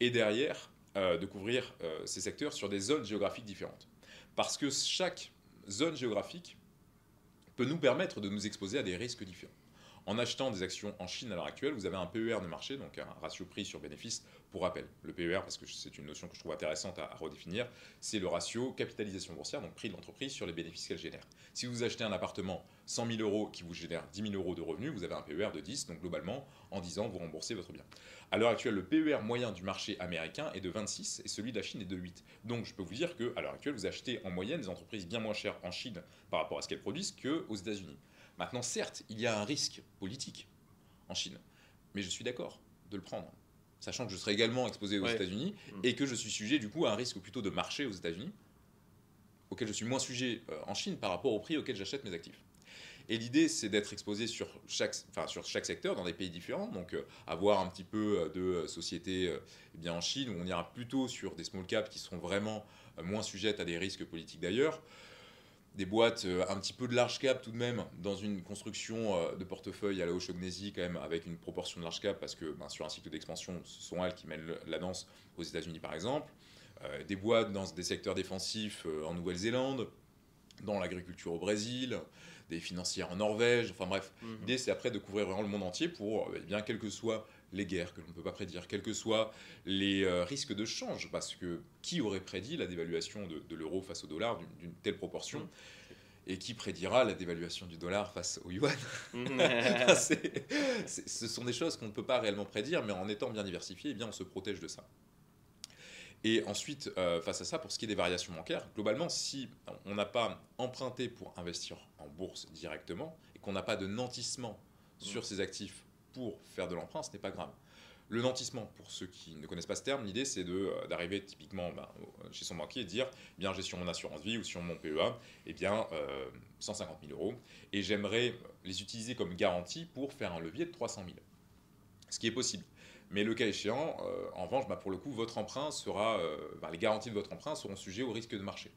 et derrière, euh, de couvrir euh, ces secteurs sur des zones géographiques différentes. Parce que chaque zone géographique peut nous permettre de nous exposer à des risques différents. En achetant des actions en Chine à l'heure actuelle, vous avez un PER de marché, donc un ratio prix sur bénéfice. Pour rappel, le PER, parce que c'est une notion que je trouve intéressante à, redéfinir, c'est le ratio capitalisation boursière, donc prix de l'entreprise sur les bénéfices qu'elle génère. Si vous achetez un appartement 100 000 euros qui vous génère 10 000 euros de revenus, vous avez un PER de 10, donc globalement, en 10 ans, vous remboursez votre bien. À l'heure actuelle, le PER moyen du marché américain est de 26 et celui de la Chine est de 8. Donc je peux vous dire qu'à l'heure actuelle, vous achetez en moyenne des entreprises bien moins chères en Chine par rapport à ce qu'elles produisent qu'aux États-Unis. Maintenant, certes, il y a un risque politique en Chine, mais je suis d'accord. de le prendre. Sachant que je serai également exposé aux Ouais. États-Unis Mm. et que je suis sujet du coup à un risque plutôt de marché aux États-Unis, auquel je suis moins sujet euh, en Chine par rapport au prix auquel j'achète mes actifs. Et l'idée, c'est d'être exposé sur chaque, enfin, sur chaque secteur dans des pays différents. Donc, euh, avoir un petit peu euh, de sociétés eh bien, en Chine, où on ira plutôt sur des small caps qui seront vraiment moins sujettes à des risques politiques d'ailleurs. Des boîtes euh, un petit peu de large cap tout de même, dans une construction euh, de portefeuille à la O'Shaughnessy, quand même, avec une proportion de large cap, parce que ben, sur un cycle d'expansion, ce sont elles qui mènent la danse aux États-Unis par exemple. Euh, des boîtes dans des secteurs défensifs euh, en Nouvelle-Zélande, dans l'agriculture au Brésil, des financières en Norvège, enfin bref. Mhm. L'idée, c'est après de couvrir vraiment le monde entier pour, eh bien, quelles que soient les guerres que l'on ne peut pas prédire, quels que soient les euh, risques de change, parce que qui aurait prédit la dévaluation de, de l'euro face au dollar d'une- telle proportion et qui prédira la dévaluation du dollar face au yuan? Ce sont des choses qu'on ne peut pas réellement prédire, mais en étant bien diversifié, eh bien, on se protège de ça. Et ensuite, euh, face à ça, pour ce qui est des variations bancaires, globalement, si on n'a pas emprunté pour investir en bourse directement et qu'on n'a pas de nantissement sur ses actifs pour faire de l'emprunt, ce n'est pas grave. Le nantissement, pour ceux qui ne connaissent pas ce terme, l'idée c'est euh, d'arriver typiquement ben, au- chez son banquier et dire bien j'ai sur mon assurance vie ou sur mon PEA eh bien, euh, 150 000 euros et j'aimerais les utiliser comme garantie pour faire un levier de 300 000. Ce qui est possible. Mais le cas échéant, euh, en revanche, bah, pour le coup, votre emprunt sera, euh, bah, les garanties de votre emprunt seront sujets au risque de marché.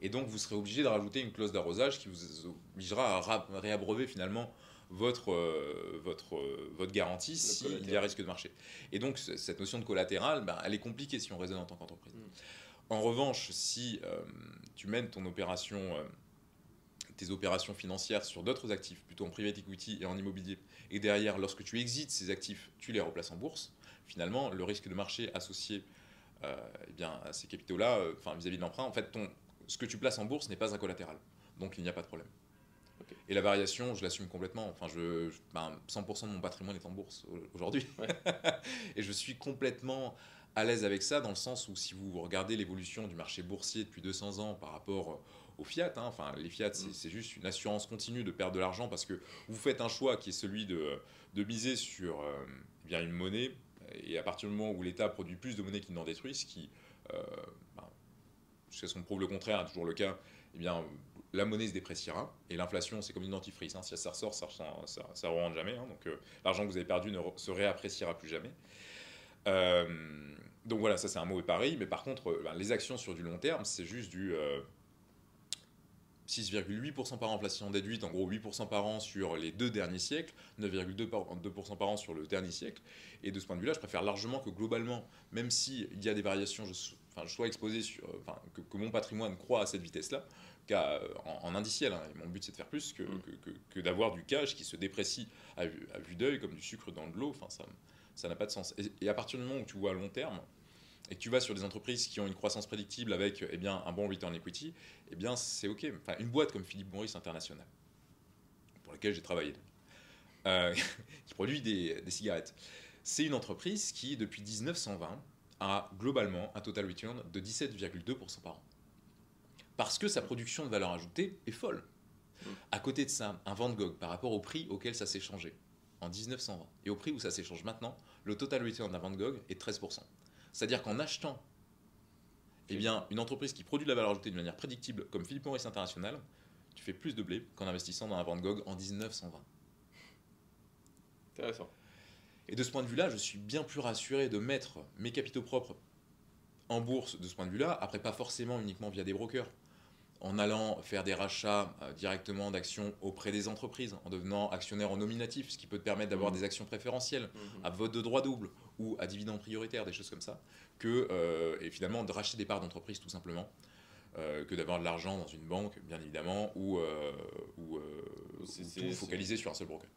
Et donc, vous serez obligé de rajouter une clause d'arrosage qui vous obligera à réabreuver finalement votre, euh, votre, euh, votre garantie s'il y a risque de marché. Et donc, cette notion de collatéral, bah, elle est compliquée si on raisonne en tant qu'entreprise. Mm. En revanche, si euh, tu mènes ton opération, tes opérations financières sur d'autres actifs, plutôt en private equity et en immobilier, et derrière, lorsque tu exites ces actifs, tu les replaces en bourse, finalement, le risque de marché associé eh bien, à ces capitaux-là, enfin, vis-à-vis de l'emprunt, en fait, ton, ce que tu places en bourse n'est pas un collatéral. Donc, il n'y a pas de problème. Et la variation, je l'assume complètement. Enfin, je, je- ben, 100% de mon patrimoine est en bourse au- aujourd'hui. Ouais. et je suis complètement à l'aise avec ça, dans le sens où si vous regardez l'évolution du marché boursier depuis 200 ans par rapport au fiat, hein, enfin, les fiat, c'est Mm. c'est juste une assurance continue de perdre de l'argent parce que vous faites un choix qui est celui de, de miser sur euh, bien une monnaie, et à partir du moment où l'État produit plus de monnaie qu'il n'en détruit, ce qui, euh, ben, jusqu'à ce qu'on prouve le contraire, est toujours le cas, eh bien, la monnaie se dépréciera, et l'inflation, c'est comme une dentifrice, hein, si ça ressort, ça ne ça, ça re-rentre jamais, hein, donc euh, l'argent que vous avez perdu ne se réappréciera plus jamais. Euh, donc voilà, ça c'est un mauvais pari, mais par contre, euh, ben, les actions sur du long terme, c'est juste du... euh, 6,8% par an inflation déduite, en gros 8% par an sur les deux derniers siècles, 9,2% par, 2% par an sur le dernier siècle. Et de ce point de vue-là, je préfère largement que globalement, même s'il y a des variations, je, sois exposé sur, que, que mon patrimoine croît à cette vitesse-là, qu'à, euh, en, en indiciel. hein. Et mon but, c'est de faire plus que, Mm. que, que- que d'avoir du cash qui se déprécie à vue, à vue d'œil comme du sucre dans de l'eau. Enfin, ça ça n'a pas de sens. Et, et à partir du moment où tu vois à long terme, et que tu vas sur des entreprises qui ont une croissance prédictible avec eh bien, un bon return equity, eh bien c'est OK. Enfin, une boîte comme Philippe Maurice International, pour laquelle j'ai travaillé, euh, qui produit des, des cigarettes, c'est une entreprise qui, depuis 1920, a globalement un total return de 17,2% par an. Parce que sa production de valeur ajoutée est folle. À côté de ça, un Van Gogh, par rapport au prix auquel ça s'est changé en 1920 et au prix où ça s'échange maintenant, le total return d'un Van Gogh est 13%. C'est-à-dire qu'en achetant eh bien, une entreprise qui produit de la valeur ajoutée de manière prédictible comme Philippe Maurice International, tu fais plus de blé qu'en investissant dans un Van Gogh en 1920. Intéressant. Et de ce point de vue-là, je suis bien plus rassuré de mettre mes capitaux propres en bourse de ce point de vue-là, après pas forcément uniquement via des brokers, en allant faire des rachats euh, directement d'actions auprès des entreprises, en devenant actionnaire en nominatif, ce qui peut te permettre d'avoir Mhm. des actions préférentielles Mhm. à vote de droit double ou à dividende prioritaire, des choses comme ça, que, euh, et finalement de racheter des parts d'entreprise tout simplement, euh, que d'avoir de l'argent dans une banque, bien évidemment, ou, ou, tout focalisé sur un seul broker.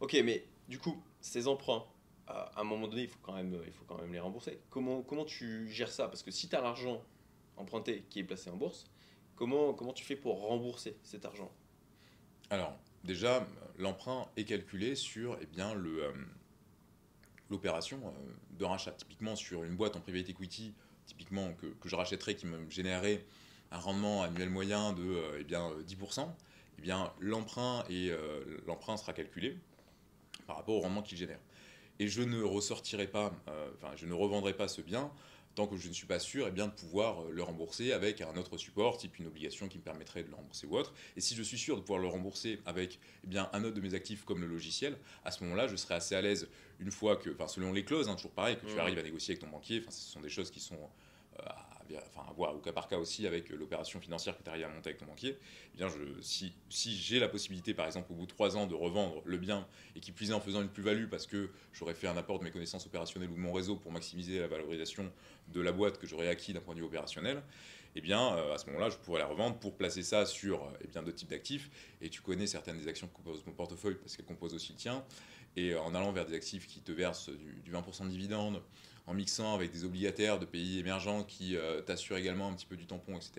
Ok, mais du coup, ces emprunts, à un moment donné, il faut quand même, il faut quand même les rembourser. Comment, comment tu gères ça? Parce que si tu as l'argent emprunté qui est placé en bourse, comment, comment tu fais pour rembourser cet argent? Alors, déjà, l'emprunt est calculé sur eh bien, le, euh, l'opération euh, de rachat. Typiquement, sur une boîte en private equity, typiquement que, que je rachèterais, qui me générerait un rendement annuel moyen de euh, eh bien, euh, 10%, eh bien, l'emprunt, et, l'emprunt sera calculé par rapport au rendement qu'il génère. et je ne ressortirai pas, enfin, je ne revendrai pas ce bien tant que je ne suis pas sûr eh bien, de pouvoir euh, le rembourser avec un autre support, type une obligation qui me permettrait de le rembourser ou autre. Et si je suis sûr de pouvoir le rembourser avec eh bien, un autre de mes actifs comme le logiciel, à ce moment-là, je serai assez à l'aise une fois que, enfin, selon les clauses, hein, toujours pareil, que tu arrives à négocier avec ton banquier, enfin, ce sont des choses qui sont euh, enfin, à voir au cas par cas aussi avec l'opération financière que tu arrives à monter avec ton banquier. Eh si, j'ai la possibilité, par exemple, au bout de trois ans, de revendre le bien et qui est en faisant une plus-value parce que j'aurais fait un apport de mes connaissances opérationnelles ou de mon réseau pour maximiser la valorisation de la boîte que j'aurais acquis d'un point de vue opérationnel, eh bien, euh, à ce moment-là, je pourrais la revendre pour placer ça sur euh, eh bien, d'autres types d'actifs. Et tu connais certaines des actions que compose mon portefeuille parce qu'elles composent aussi le tien. Et en allant vers des actifs qui te versent du, du 20% de dividendes, en mixant avec des obligataires de pays émergents qui euh, t'assurent également un petit peu du tampon, etc.,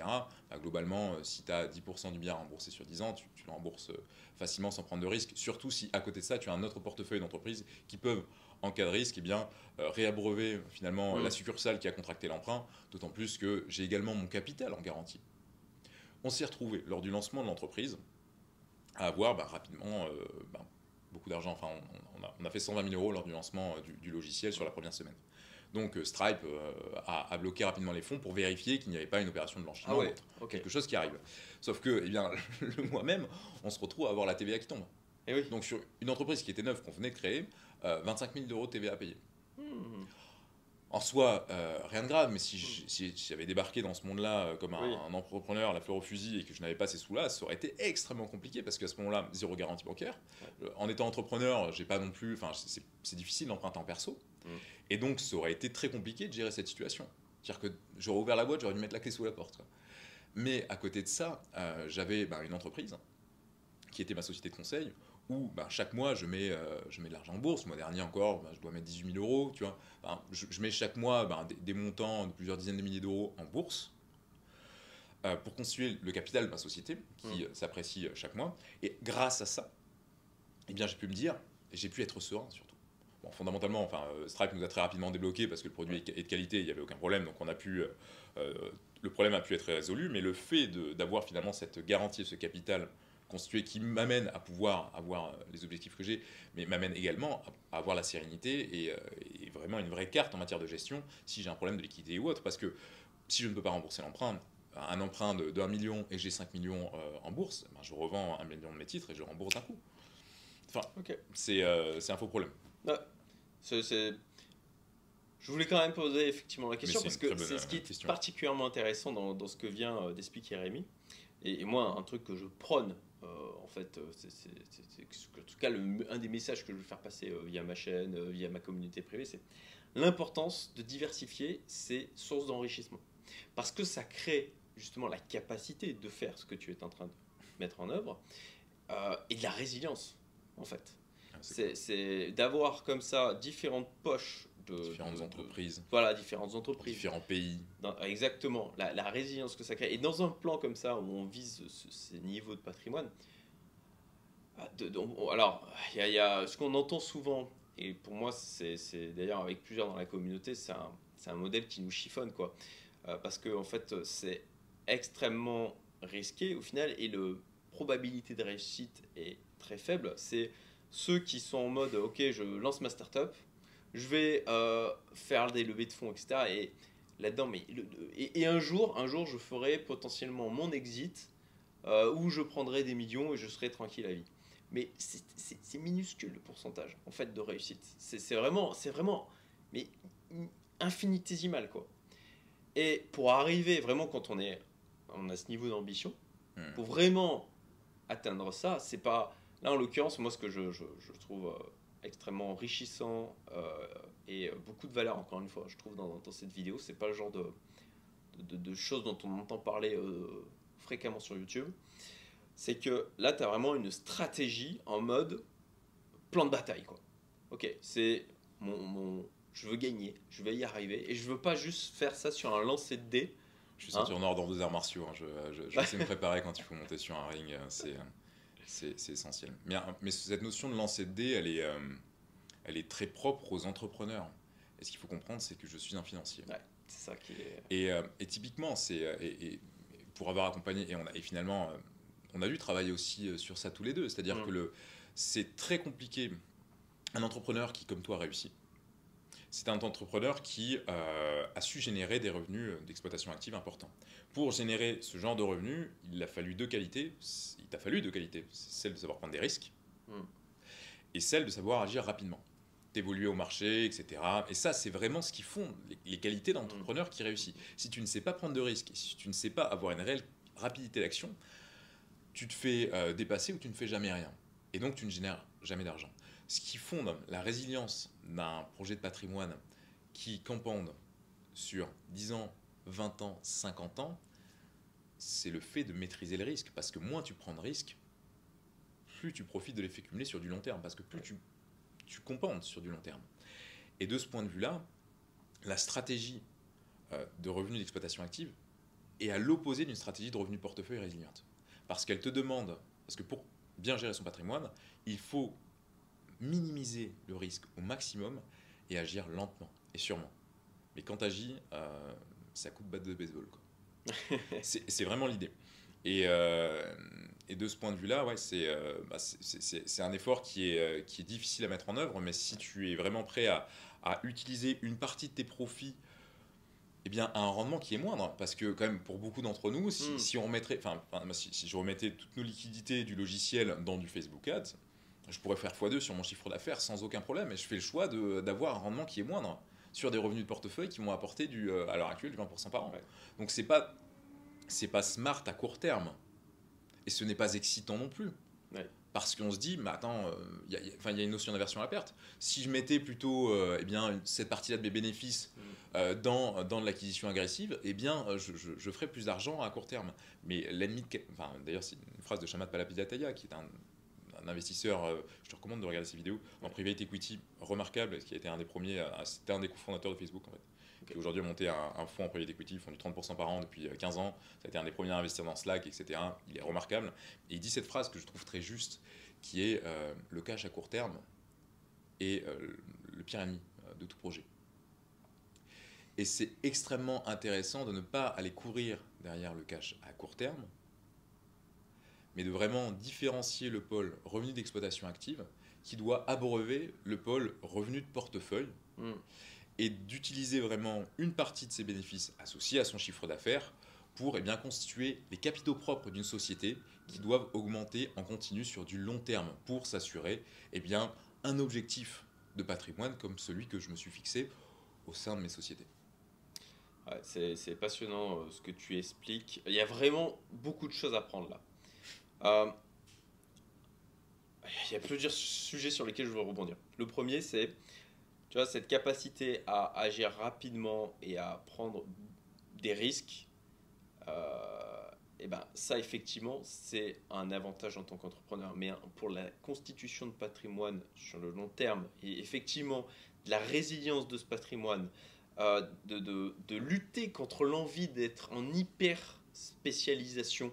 bah, globalement, euh, si tu as 10% du bien remboursé sur 10 ans, tu, tu le rembourses euh, facilement sans prendre de risque. Surtout si à côté de ça, tu as un autre portefeuille d'entreprises qui peuvent, en cas de risque, eh bien, euh, réabreuver finalement la succursale qui a contracté l'emprunt, d'autant plus que j'ai également mon capital en garantie. On s'est retrouvé lors du lancement de l'entreprise à avoir bah, rapidement euh, bah, beaucoup d'argent. Enfin, on, on a, on a fait 120 000 euros lors du lancement du, du logiciel sur la première semaine. Donc euh, Stripe euh, a, a bloqué rapidement les fonds pour vérifier qu'il n'y avait pas une opération de blanchiment Ah ou ouais, quelque chose qui arrive. Sauf que, eh bien, le mois même, on se retrouve à avoir la TVA qui tombe. Et oui. Donc sur une entreprise qui était neuve, qu'on venait de créer, euh, 25 000 euros de TVA à payer. Hmm. En soi, euh, rien de grave, mais si j- si j'avais débarqué dans ce monde-là euh, comme un, Oui. un entrepreneur, la fleur au fusil, et que je n'avais pas ces sous-là, ça aurait été extrêmement compliqué parce qu'à ce moment-là, zéro garantie bancaire. Euh, En étant entrepreneur, j'ai pas non plus, enfin, c'est difficile d'emprunter en perso, Mm. et donc ça aurait été très compliqué de gérer cette situation. C'est-à-dire que j'aurais ouvert la boîte, j'aurais dû mettre la clé sous la porte. quoi. Mais à côté de ça, euh, j'avais ben, une entreprise qui était ma société de conseil où ben, chaque mois je mets, euh, je mets de l'argent en bourse. Le mois dernier encore, ben, je dois mettre 18 000 euros. Tu vois. Ben, je, je mets chaque mois des, des montants de plusieurs dizaines de milliers d'euros en bourse euh, pour constituer le capital de ma société qui Mm. euh, s'apprécie chaque mois. Et grâce à ça, eh bien, j'ai pu me dire, et j'ai pu être serein surtout. Bon, fondamentalement, enfin, Stripe nous a très rapidement débloqué parce que le produit est de qualité, il n'y avait aucun problème, donc on a pu, euh, le problème a pu être résolu, mais le fait d'avoir finalement cette garantie, ce capital constitué qui m'amène à pouvoir avoir euh, les objectifs que j'ai, mais m'amène également à, avoir la sérénité et, euh, et vraiment une vraie carte en matière de gestion si j'ai un problème de liquidité ou autre, parce que si je ne peux pas rembourser l'emprunt, un emprunt de, de 1 million et j'ai 5 millions euh, en bourse, ben, je revends un million de mes titres et je rembourse d'un coup. Enfin, c'est euh, un faux problème. Je voulais quand même poser effectivement la question parce que c'est ce qui est particulièrement intéressant dans, dans ce que vient d'expliquer Rémi. Et, et moi, un truc que je prône, euh, en fait, euh, c'est en tout cas le- un des messages que je veux faire passer euh, via ma chaîne, euh, via ma communauté privée, c'est l'importance de diversifier ses sources d'enrichissement. Parce que ça crée justement la capacité de faire ce que tu es en train de mettre en œuvre et de la résilience, en fait. Ah, c'est d'avoir comme ça différentes poches différentes entreprises, voilà, différentes entreprises. différents pays. Dans- exactement, la, la résilience que ça crée. Et dans un plan comme ça, où on vise ce- ces niveaux de patrimoine, ah, de- de- on- alors, il y a, il y a ce qu'on entend souvent, et pour moi, c'est d'ailleurs avec plusieurs dans la communauté, c'est un, modèle qui nous chiffonne, quoi. Euh, parce que, en fait, c'est extrêmement risqué au final, et la probabilité de réussite est très faible. C'est ceux qui sont en mode, ok, je lance ma startup, je vais euh, faire des levées de fonds, etc. Et là-dedans, mais le- et, et un jour, un jour, je ferai potentiellement mon exit euh, où je prendrai des millions et je serai tranquille à vie. Mais c'est- minuscule le pourcentage en fait de réussite. C'est vraiment, c'est vraiment, mais infinitésimal quoi. Et pour arriver vraiment quand on est, on a ce niveau d'ambition, Hmm. pour vraiment atteindre ça, c'est pas là en l'occurrence moi ce que je, je- je trouve euh, extrêmement enrichissant euh, et beaucoup de valeur encore une fois je trouve dans, dans cette vidéo c'est pas le genre de, de, de choses dont on entend parler euh, fréquemment sur YouTube c'est que là tu as vraiment une stratégie en mode plan de bataille quoi ok c'est mon, mon je veux gagner je vais y arriver et je veux pas juste faire ça sur un lancer de dés Je suis Hein ceinture noire dans deux arts martiaux. hein. Je, je, je sais me préparer quand il faut monter sur un ring. euh, C'est, c'est, essentiel. Mais, euh, mais cette notion de lancer de dés, elle est, euh, elle est très propre aux entrepreneurs. Et ce qu'il faut comprendre, c'est que je suis un financier. c'est ça qui est Et, euh, et typiquement, c'est et, et pour avoir accompagné et, on a, et finalement, on a dû travailler aussi sur ça tous les deux. C'est-à-dire Mm. que le, c'est très compliqué. Un entrepreneur qui, comme toi, réussit, c'est un entrepreneur qui euh, a su générer des revenus d'exploitation active importants. Pour générer ce genre de revenus, il a fallu deux qualités. Il t'a fallu deux qualités. Celle de savoir prendre des risques Mm. et celle de savoir agir rapidement, d'évoluer au marché, etc. Et ça, c'est vraiment ce qui font les, les qualités d'entrepreneur qui réussit. Si tu ne sais pas prendre de risques, si tu ne sais pas avoir une réelle rapidité d'action, tu te fais euh, dépasser ou tu ne fais jamais rien. Et donc, tu ne génères jamais d'argent. Ce qui fonde la résilience d'un projet de patrimoine qui campande sur 10 ans, 20 ans, 50 ans, c'est le fait de maîtriser le risque. Parce que moins tu prends de risques, plus tu profites de l'effet cumulé sur du long terme. Parce que plus tu, tu compendes sur du long terme. Et de ce point de vue-là, la stratégie euh, de revenus d'exploitation active est à l'opposé d'une stratégie de revenus de portefeuille résiliente. Parce qu'elle te demande, parce que pour bien gérer son patrimoine, il faut minimiser le risque au maximum et agir lentement et sûrement. Mais quand tu agis, euh, ça coûte batte de baseball. c'est vraiment l'idée. Et, euh, et de ce point de vue-là, ouais, c'est euh, bah, un effort qui est, qui est difficile à mettre en œuvre, mais si tu es vraiment prêt à, à utiliser une partie de tes profits eh bien, à un rendement qui est moindre, parce que quand même pour beaucoup d'entre nous, si, Mm. si on remettrait, enfin, si je remettais toutes nos liquidités du logiciel dans du Facebook Ads, je pourrais faire x2 sur mon chiffre d'affaires sans aucun problème, et je fais le choix d'avoir un rendement qui est moindre sur des revenus de portefeuille qui m'ont apporté du, euh, à l'heure actuelle du 20% par an. Ouais. Donc c'est pas c'est pas smart à court terme, et ce n'est pas excitant non plus. Ouais. Parce qu'on se dit, mais attends, euh, il y, a- il y a- enfin, il y a une notion d'aversion à la perte. Si je mettais plutôt euh, eh bien, une- cette partie-là de mes bénéfices Mm. euh, dans, dans de l'acquisition agressive, eh bien, je, je, je ferai plus d'argent à court terme. Mais l'ennemi, enfin, d'ailleurs, c'est une phrase de Shamat Palapizataya, qui est un, un investisseur, euh, je te recommande de regarder ses vidéos, en private equity remarquable, qui a été un des premiers, euh, c'était un des cofondateurs de Facebook en fait. Qui aujourd'hui a monté un, fonds en private equity, ils font du 30% par an depuis euh, 15 ans, ça a été un des premiers à investir dans Slack, etc. Il est remarquable. Et il dit cette phrase que je trouve très juste, qui est euh, le cash à court terme est euh, le pire ennemi euh, de tout projet. Et c'est extrêmement intéressant de ne pas aller courir derrière le cash à court terme, mais de vraiment différencier le pôle revenu d'exploitation active qui doit abreuver le pôle revenu de portefeuille Mm. et d'utiliser vraiment une partie de ses bénéfices associés à son chiffre d'affaires pour eh bien, constituer les capitaux propres d'une société qui doivent augmenter en continu sur du long terme pour s'assurer eh bien, un objectif de patrimoine comme celui que je me suis fixé au sein de mes sociétés. Ouais, c'est passionnant euh, ce que tu expliques. Il y a vraiment beaucoup de choses à prendre là. Euh, il y a plusieurs sujets sur lesquels je veux rebondir. Le premier, c'est tu vois, cette capacité à agir rapidement et à prendre des risques. euh, et ben, ça, effectivement, c'est un avantage en tant qu'entrepreneur. Mais pour la constitution de patrimoine sur le long terme et effectivement de la résilience de ce patrimoine, euh, de, de- de lutter contre l'envie d'être en hyper spécialisation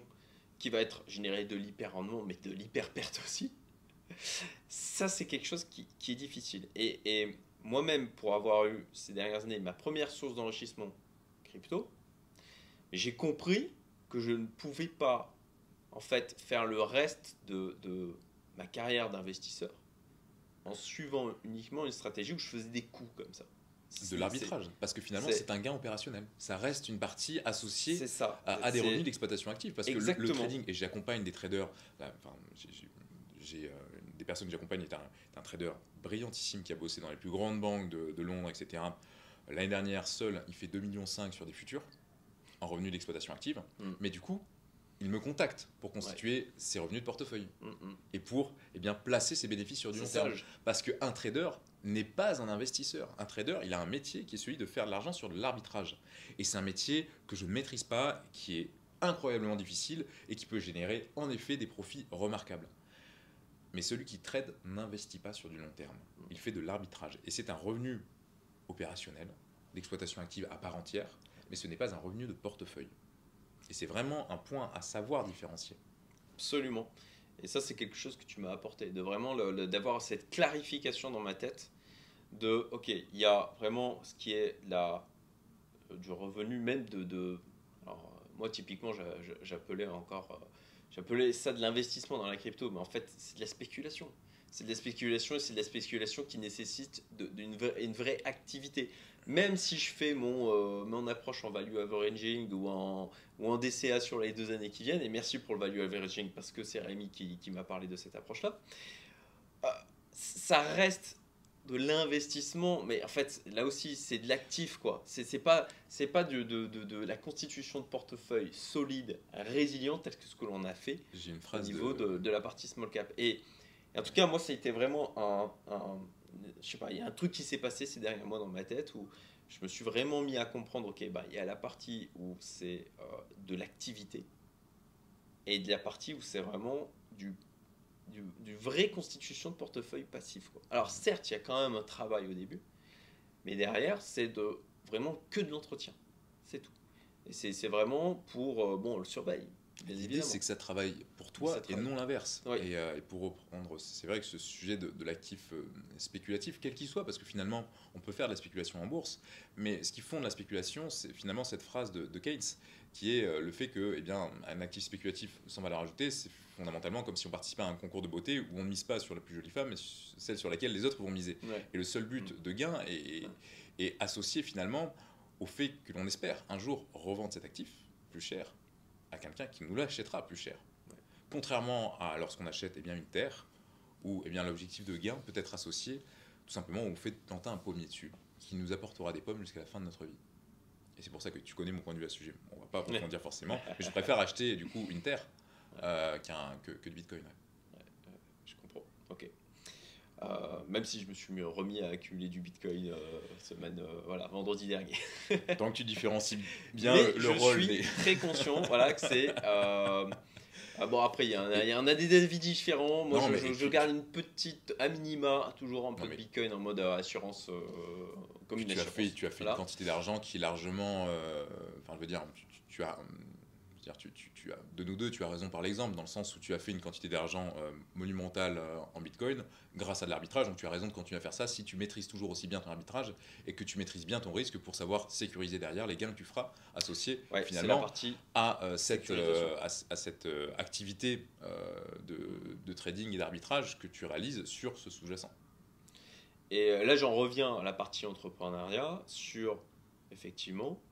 qui va être générée de l'hyper rendement mais de l'hyper perte aussi. Ça c'est quelque chose qui, est difficile. Et, et moi-même pour avoir eu ces dernières années ma première source d'enrichissement crypto j'ai compris que je ne pouvais pas en fait faire le reste de, de ma carrière d'investisseur en suivant uniquement une stratégie où je faisais des coups comme ça De l'arbitrage, parce que finalement c'est- un gain opérationnel. Ça reste une partie associée ça. à, à des revenus d'exploitation active. Parce que le- trading, et j'accompagne des traders, là, enfin, j'ai- euh, des personnes que j'accompagne, est un, trader brillantissime qui a bossé dans les plus grandes banques de, de Londres, etc. L'année dernière, seul, il fait 2,5 millions sur des futurs en revenus d'exploitation active. Mm. Mais du coup, il me contacte pour constituer ses revenus de portefeuille Mm, mm. et pour eh bien, placer ses bénéfices sur du long terme. Parce qu'un trader n'est pas un investisseur. Un trader, il a un métier qui est celui de faire de l'argent sur de l'arbitrage. Et c'est un métier que je ne maîtrise pas, qui est incroyablement difficile et qui peut générer en effet des profits remarquables. Mais celui qui trade n'investit pas sur du long terme. Il fait de l'arbitrage. Et c'est un revenu opérationnel, d'exploitation active à part entière, mais ce n'est pas un revenu de portefeuille. Et c'est vraiment un point à savoir différencier. Absolument. Et ça, c'est quelque chose que tu m'as apporté, de vraiment d'avoir cette clarification dans ma tête de, ok, il y a vraiment ce qui est la, euh, du revenu même de... alors, euh, moi, typiquement, j'a- j'a- j'appelais encore... euh, J'appelais ça de l'investissement dans la crypto, mais en fait, c'est de la spéculation. C'est de la spéculation et c'est de la spéculation qui nécessite d'une vraie, une vraie activité. Même si je fais mon, euh, mon approche en value averaging ou en, ou en DCA sur les deux années qui viennent, et merci pour le value averaging parce que c'est Rémi qui, qui m'a parlé de cette approche-là, euh, ça reste de l'investissement, mais en fait, là aussi, c'est de l'actif, quoi. C'est pas, c'est pas de, de, de, de la constitution de portefeuille solide, résilient, tel que ce que l'on a fait au niveau de... la partie small cap. Et en tout cas, moi, ça a été vraiment un, je sais pas, il y a un truc qui s'est passé ces derniers mois dans ma tête où je me suis vraiment mis à comprendre, ok, bah, il y a la partie où c'est euh, de l'activité et de la partie où c'est vraiment du, du, constitution de portefeuille passif. Alors certes, il y a quand même un travail au début, mais derrière, c'est de vraiment que de l'entretien. C'est tout. Et c'est vraiment pour, euh, bon, on le surveille, L'idée, c'est que ça travaille pour toi et non l'inverse. Oui. Et, euh, et pour reprendre, c'est vrai que ce sujet de, de l'actif euh, spéculatif, quel qu'il soit, parce que finalement, on peut faire de la spéculation en bourse, mais ce qui fonde la spéculation, c'est finalement cette phrase de, de Keynes, qui est euh, le fait que, eh bien, un actif spéculatif sans valeur ajoutée, c'est fondamentalement comme si on participait à un concours de beauté où on ne mise pas sur la plus jolie femme, mais celle sur laquelle les autres vont miser. Ouais. Et le seul but de gain est, est- est associé finalement au fait que l'on espère un jour revendre cet actif plus cher à quelqu'un qui nous l'achètera plus cher. Contrairement à lorsqu'on achète eh bien, une terre, où eh bien, l'objectif de gain peut être associé tout simplement au fait de planter un pommier dessus, qui nous apportera des pommes jusqu'à la fin de notre vie. Et c'est pour ça que tu connais mon point de vue à ce sujet. On va pas approfondir forcément, mais je préfère acheter du coup une terre euh, qu'un- que, que du bitcoin. ouais. Je. Euh, même si je me suis mis- remis à accumuler du bitcoin euh, semaine, euh, voilà, vendredi dernier. Tant que tu différencies bien Mais le, je rôle suis des. très conscient, voilà, que c'est. ah bon, après, il y, a- des avis différents. Moi, Non, je, je- je garde une petite, à minima, toujours un peu Non, de bitcoin en mode assurance, euh, comme Puis une tu as fait, tu as fait Voilà. une quantité d'argent qui est largement. euh, Enfin, je veux dire, tu as. Euh, je veux dire, tu, tu- tu as, de nous deux, tu as raison par l'exemple, dans le sens où tu as fait une quantité d'argent euh, monumentale euh, en bitcoin grâce à de l'arbitrage. Donc tu as raison de continuer à faire ça si tu maîtrises toujours aussi bien ton arbitrage et que tu maîtrises bien ton risque pour savoir sécuriser derrière les gains que tu feras associés Ouais, finalement partie. à euh, cette, euh, à, à cette euh, activité euh, de, de trading et d'arbitrage que tu réalises sur ce sous-jacent. Et euh, là, j'en reviens à la partie entrepreneuriat sur, effectivement, euh,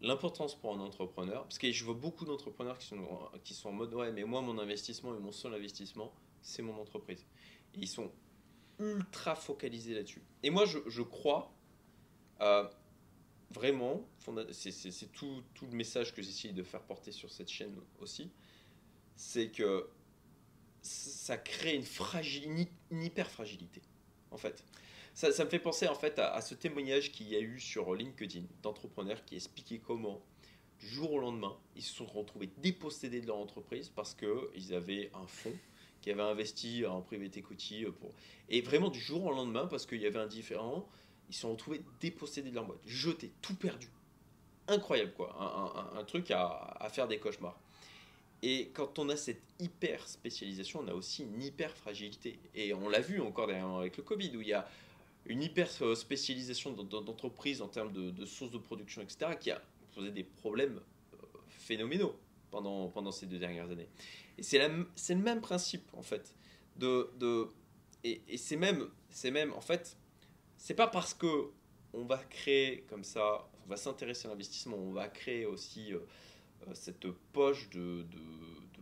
l'importance pour un entrepreneur. Parce que je vois beaucoup d'entrepreneurs qui sont, qui sont en mode Ouais, mais moi, mon investissement et mon seul investissement, c'est mon entreprise. Et ils sont ultra focalisés là-dessus. Et moi, je, je crois euh, vraiment, c'est tout, tout le message que j'essaye de faire porter sur cette chaîne aussi, c'est que ça crée une, fragile, une hy- une hyper-fragilité, en fait. Ça, me fait penser en fait à, ce témoignage qu'il y a eu sur LinkedIn d'entrepreneurs qui expliquaient comment, du jour au lendemain, ils se sont retrouvés dépossédés de leur entreprise parce qu'ils avaient un fonds qui avait investi en private equity. Pour... Et vraiment du jour au lendemain, parce qu'il y avait un différent, ils se sont retrouvés dépossédés de leur boîte, jetés, tout perdu. Incroyable quoi, un, truc à, à faire des cauchemars. Et quand on a cette hyper spécialisation, on a aussi une hyper fragilité. Et on l'a vu encore dernièrement avec le Covid, où il y a une hyper spécialisation dans- dans- d'entreprises en termes de, sources de production, etc., qui a posé des problèmes euh, phénoménaux pendant, pendant ces deux dernières années. Et c'est le même principe, en fait. De, de, et c'est même, même, en fait, c'est pas parce que on va créer comme ça, on va s'intéresser à l'investissement, on va créer aussi euh, euh, cette poche de, de-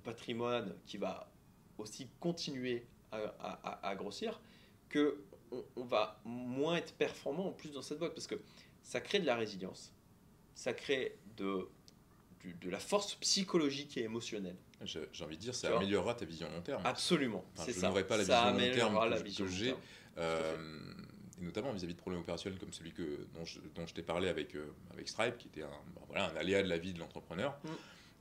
patrimoine qui va aussi continuer à grossir, que on, on va moins être performant en plus dans cette boîte parce que ça crée de la résilience, ça crée de, la force psychologique et émotionnelle. J'ai envie de dire, ça améliorera ta vision long terme. Absolument, Enfin, c'est je ça. n'aurais pas la ça vision long terme que vision j'ai. Euh, et notamment vis-à-vis de problèmes opérationnels comme celui que, dont je, dont je t'ai parlé avec, euh, avec Stripe, qui était un, ben voilà, un aléa de la vie de l'entrepreneur, Mm.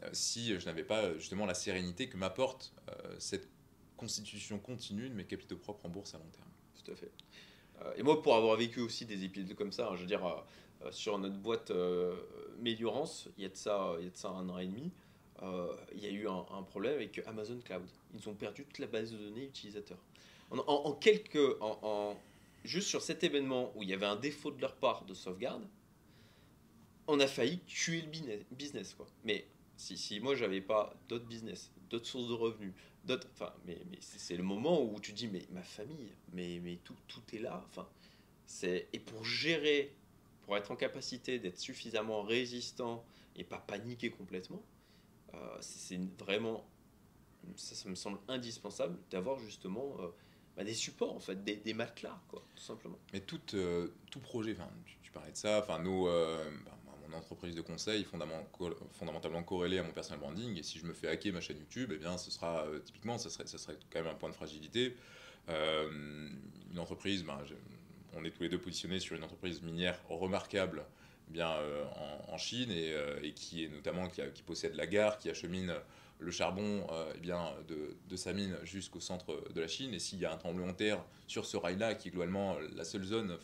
euh, si je n'avais pas justement la sérénité que m'apporte cette constitution continue de mes capitaux propres en bourse à long terme. Tout à fait. Euh, et moi, pour avoir vécu aussi des épisodes comme ça, hein, je veux dire, euh, euh, sur notre boîte Méliorance, il y, a de ça, y a de ça un an et demi, il y a eu un, problème avec Amazon Cloud. Ils ont perdu toute la base de données utilisateurs. En, en- quelques, en, juste sur cet événement où il y avait un défaut de leur part de sauvegarde, on a failli tuer le business quoi. Mais si, si moi, j'avais pas d'autres business, d'autres sources de revenus, d'autres. Enfin, mais, mais c'est le moment où tu dis, mais ma famille, mais, mais tout, tout est là. Enfin, c'est et pour gérer, pour être en capacité d'être suffisamment résistant et pas paniquer complètement, euh, c'est vraiment, ça, me semble indispensable d'avoir justement euh, bah, des supports en fait, des, matelas, quoi, tout simplement. Mais tout, euh, tout projet, enfin, tu, tu parlais de ça, enfin, nous, bah, entreprise de conseil fondamentalement, co- fondamentalement corrélée à mon personal branding, et si je me fais hacker ma chaîne YouTube, eh bien, ce sera, euh, typiquement, ça serait, ça serait quand même un point de fragilité. Euh, une entreprise, ben, on est tous les deux positionnés sur une entreprise minière remarquable bien, euh, en, Chine, et, et qui est notamment, qui, possède la gare, qui achemine le charbon eh bien, de, de sa mine jusqu'au centre de la Chine. Et s'il y a un tremblement de terre sur ce rail-là, qui est globalement la seule zone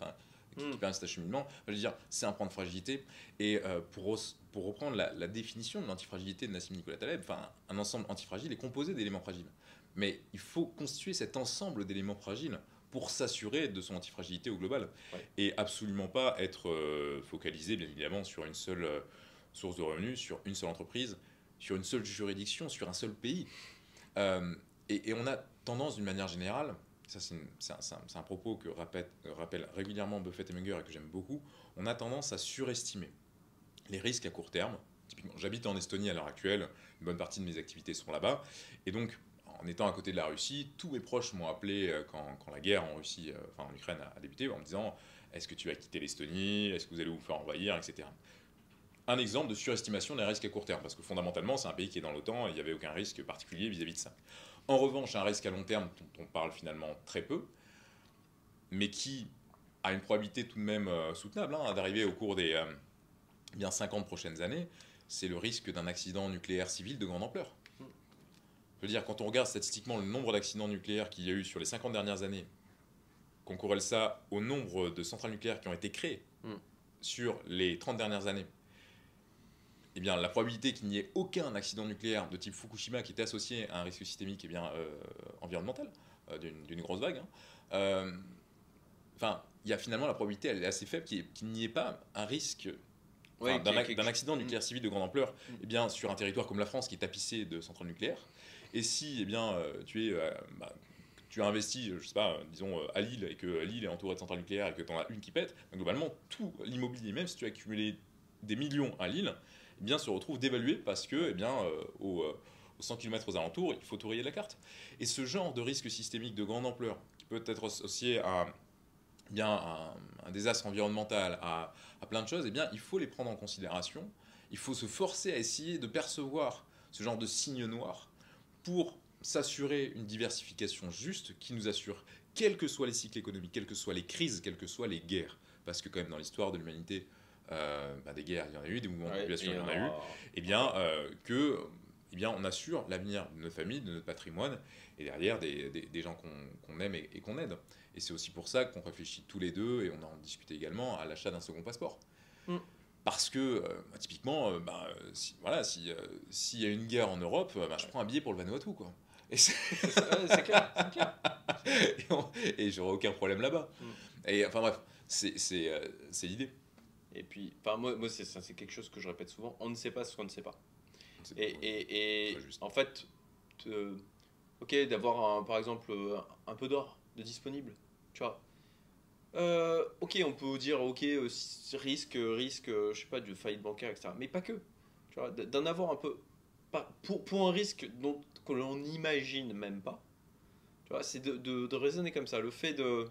qui, permet cet acheminement, je veux dire, c'est un point de fragilité. Et euh, pour, reprendre la, la définition de l'antifragilité de Nassim Nicolas Taleb, un ensemble antifragile est composé d'éléments fragiles. Mais il faut constituer cet ensemble d'éléments fragiles pour s'assurer de son antifragilité au global. Ouais. Et absolument pas être euh, focalisé, bien évidemment, sur une seule euh, source de revenus, sur une seule entreprise, sur une seule juridiction, sur un seul pays. Et, et on a tendance, d'une manière générale, ça c'est un, propos que rappellent, rappellent régulièrement Buffett et Munger et que j'aime beaucoup, on a tendance à surestimer les risques à court terme. Typiquement, j'habite en Estonie à l'heure actuelle, une bonne partie de mes activités sont là-bas, et donc en étant à côté de la Russie, tous mes proches m'ont appelé euh, quand, la guerre en Russie, euh, enfin en Ukraine a, a débuté, en me disant est-ce que tu vas quitter l'Estonie, est-ce que vous allez vous faire envahir, etc. Un exemple de surestimation des risques à court terme, parce que fondamentalement c'est un pays qui est dans l'OTAN et il n'y avait aucun risque particulier vis-à-vis de ça. En revanche, un risque à long terme dont on parle finalement très peu, mais qui a une probabilité tout de même euh, soutenable hein, d'arriver au cours des euh, bien 50 prochaines années, c'est le risque d'un accident nucléaire civil de grande ampleur. Je veux dire, quand on regarde statistiquement le nombre d'accidents nucléaires qu'il y a eu sur les 50 dernières années, qu'on corrèle ça au nombre de centrales nucléaires qui ont été créées Mm. sur les 30 dernières années, eh bien, la probabilité qu'il n'y ait aucun accident nucléaire de type Fukushima qui était associé à un risque systémique eh bien, euh, environnemental, euh, d'une grosse vague, hein, euh, enfin, il y a finalement la probabilité, elle est assez faible qu'il n'y ait pas un risque Ouais, d'un ac- accident nucléaire civil de grande ampleur Mm. eh bien, sur un territoire comme la France qui est tapissé de centrales nucléaires. Et si eh bien, tu, es, bah, tu as investi, je sais pas, disons à Lille et que Lille est entourée de centrales nucléaires et que tu en as une qui pète, bah, globalement, tout l'immobilier, même si tu as accumulé des millions à Lille, eh bien, se retrouve dévalué parce que, eh bien, euh, euh, aux 100 km aux alentours, il faut de la carte. Et ce genre de risque systémique de grande ampleur, qui peut être associé à eh bien, un, désastre environnemental, à, à plein de choses, eh bien, il faut les prendre en considération. Il faut se forcer à essayer de percevoir ce genre de signes noirs pour s'assurer une diversification juste qui nous assure, quels que soient les cycles économiques, quelles que soient les crises, quelles que soient les guerres, parce que quand même dans l'histoire de l'humanité, euh, bah, des guerres, il y en a eu, des mouvements de population, et il y en a eu, aura- eh bien, euh, que, eh bien, on assure l'avenir de notre famille, de notre patrimoine, et derrière des, des- des gens qu'on qu'on aime et, et qu'on aide. Et c'est aussi pour ça qu'on réfléchit tous les deux, et on en discuté également, à l'achat d'un second passeport. Mm. Parce que, euh, bah, typiquement, euh, bah, si, voilà, si, euh, s'il y a une guerre en Europe, bah, je prends un billet pour le Vanuatu, quoi. Et, c'est- clair, c'est clair. et, et j'aurai aucun problème là-bas. Mm. Et enfin bref, c'est c'est, euh, c'est l'idée. Et puis, enfin, moi, moi c'est quelque chose que je répète souvent. On ne sait pas ce qu'on ne sait pas. Et, et, en fait, te- ok, d'avoir par exemple un peu d'or de disponible, tu vois. Euh, ok, on peut dire ok euh, risque, risque, euh, je sais pas, de faillite bancaire, etc. Mais pas que, tu vois, d'en avoir un peu, pas, pour, pour un risque dont que l'on n'imagine même pas. Tu vois, c'est de, de, de raisonner comme ça. Le fait de,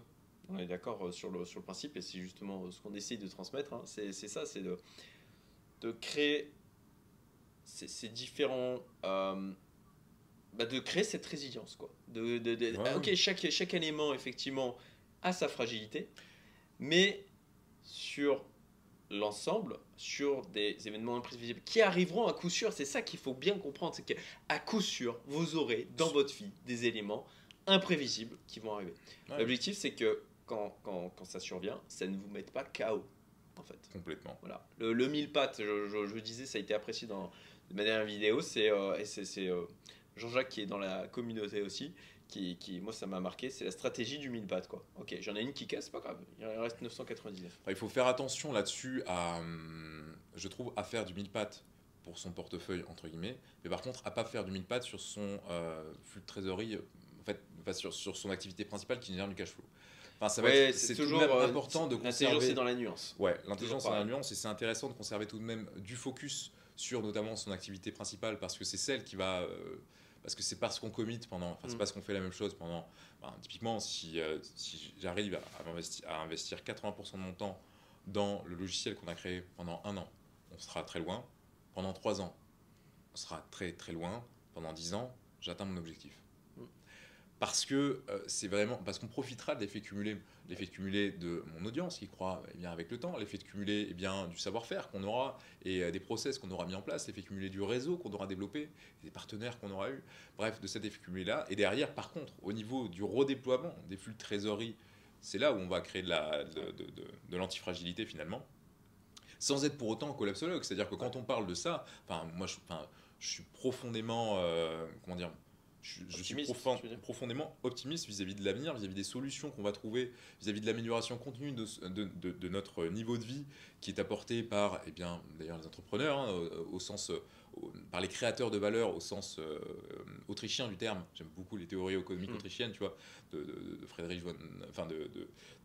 on est d'accord euh, sur le, sur le principe et c'est justement euh, ce qu'on essaye de transmettre. hein, c'est ça, c'est de, de créer ces, ces différents euh, bah, de créer cette résilience quoi. De, de- de- Ouais, ok chaque, chaque élément effectivement a sa fragilité mais sur l'ensemble sur des événements imprévisibles qui arriveront à coup sûr c'est ça qu'il faut bien comprendre c'est qu'à coup sûr vous aurez dans votre vie des éléments imprévisibles qui vont arriver. Ouais, l'objectif c'est que quand, quand, quand ça survient ça ne vous mette pas KO en fait complètement. voilà. Le, le mille pattes, je, je, je disais, ça a été apprécié dans ma dernière vidéo. C'est euh, euh, Jean-Jacques qui est dans la communauté aussi. Qui, qui moi, ça m'a marqué. C'est la stratégie du mille pattes. Quoi. Ok, j'en ai une qui casse, c'est pas grave. Il en reste 999. Enfin, il faut faire attention là-dessus à, hum, je trouve, à faire du mille pattes pour son portefeuille, entre guillemets, mais par contre, à pas faire du mille pattes sur son euh, flux de trésorerie, en fait, sur, sur son activité principale qui génère du cash flow. Enfin, ça va c'est toujours important de conserver. L'intelligence, c'est dans la nuance. Ouais, l'intelligence, c'est dans la nuance, et c'est intéressant de conserver tout de même du focus sur notamment son activité principale, parce que c'est celle qui va parce que c'est parce qu'on commit pendant, enfin, c'est mm. parce qu'on fait la même chose pendant. Ben, typiquement, si, euh, si j'arrive à, investir, à investir 80% de mon temps dans le logiciel qu'on a créé pendant un an, on sera très loin. Pendant trois ans, on sera très très loin. Pendant dix ans, j'atteins mon objectif parce que euh, c'est vraiment parce qu'on profitera de l'effet cumulé, l'effet cumulé de mon audience qui croit eh bien avec le temps, l'effet cumulé eh bien du savoir-faire qu'on aura et euh, des process qu'on aura mis en place, l'effet cumulé du réseau qu'on aura développé, des partenaires qu'on aura eu, bref de cet effet cumulé là. Et derrière, par contre, au niveau du redéploiement des flux de trésorerie, c'est là où on va créer de la l'antifragilité finalement, sans être pour autant collapsologue. C'est-à-dire que quand on parle de ça, enfin moi je suis profondément euh, comment dire je, suis profondément optimiste vis-à-vis de l'avenir, vis-à-vis des solutions qu'on va trouver, vis-à-vis de l'amélioration continue de, de, notre niveau de vie qui est apporté par, eh bien, d'ailleurs, les entrepreneurs, hein, au, sens par les créateurs de valeur au sens euh, autrichien du terme. J'aime beaucoup les théories économiques mm. autrichiennes, tu vois, de, Friedrich von, enfin de,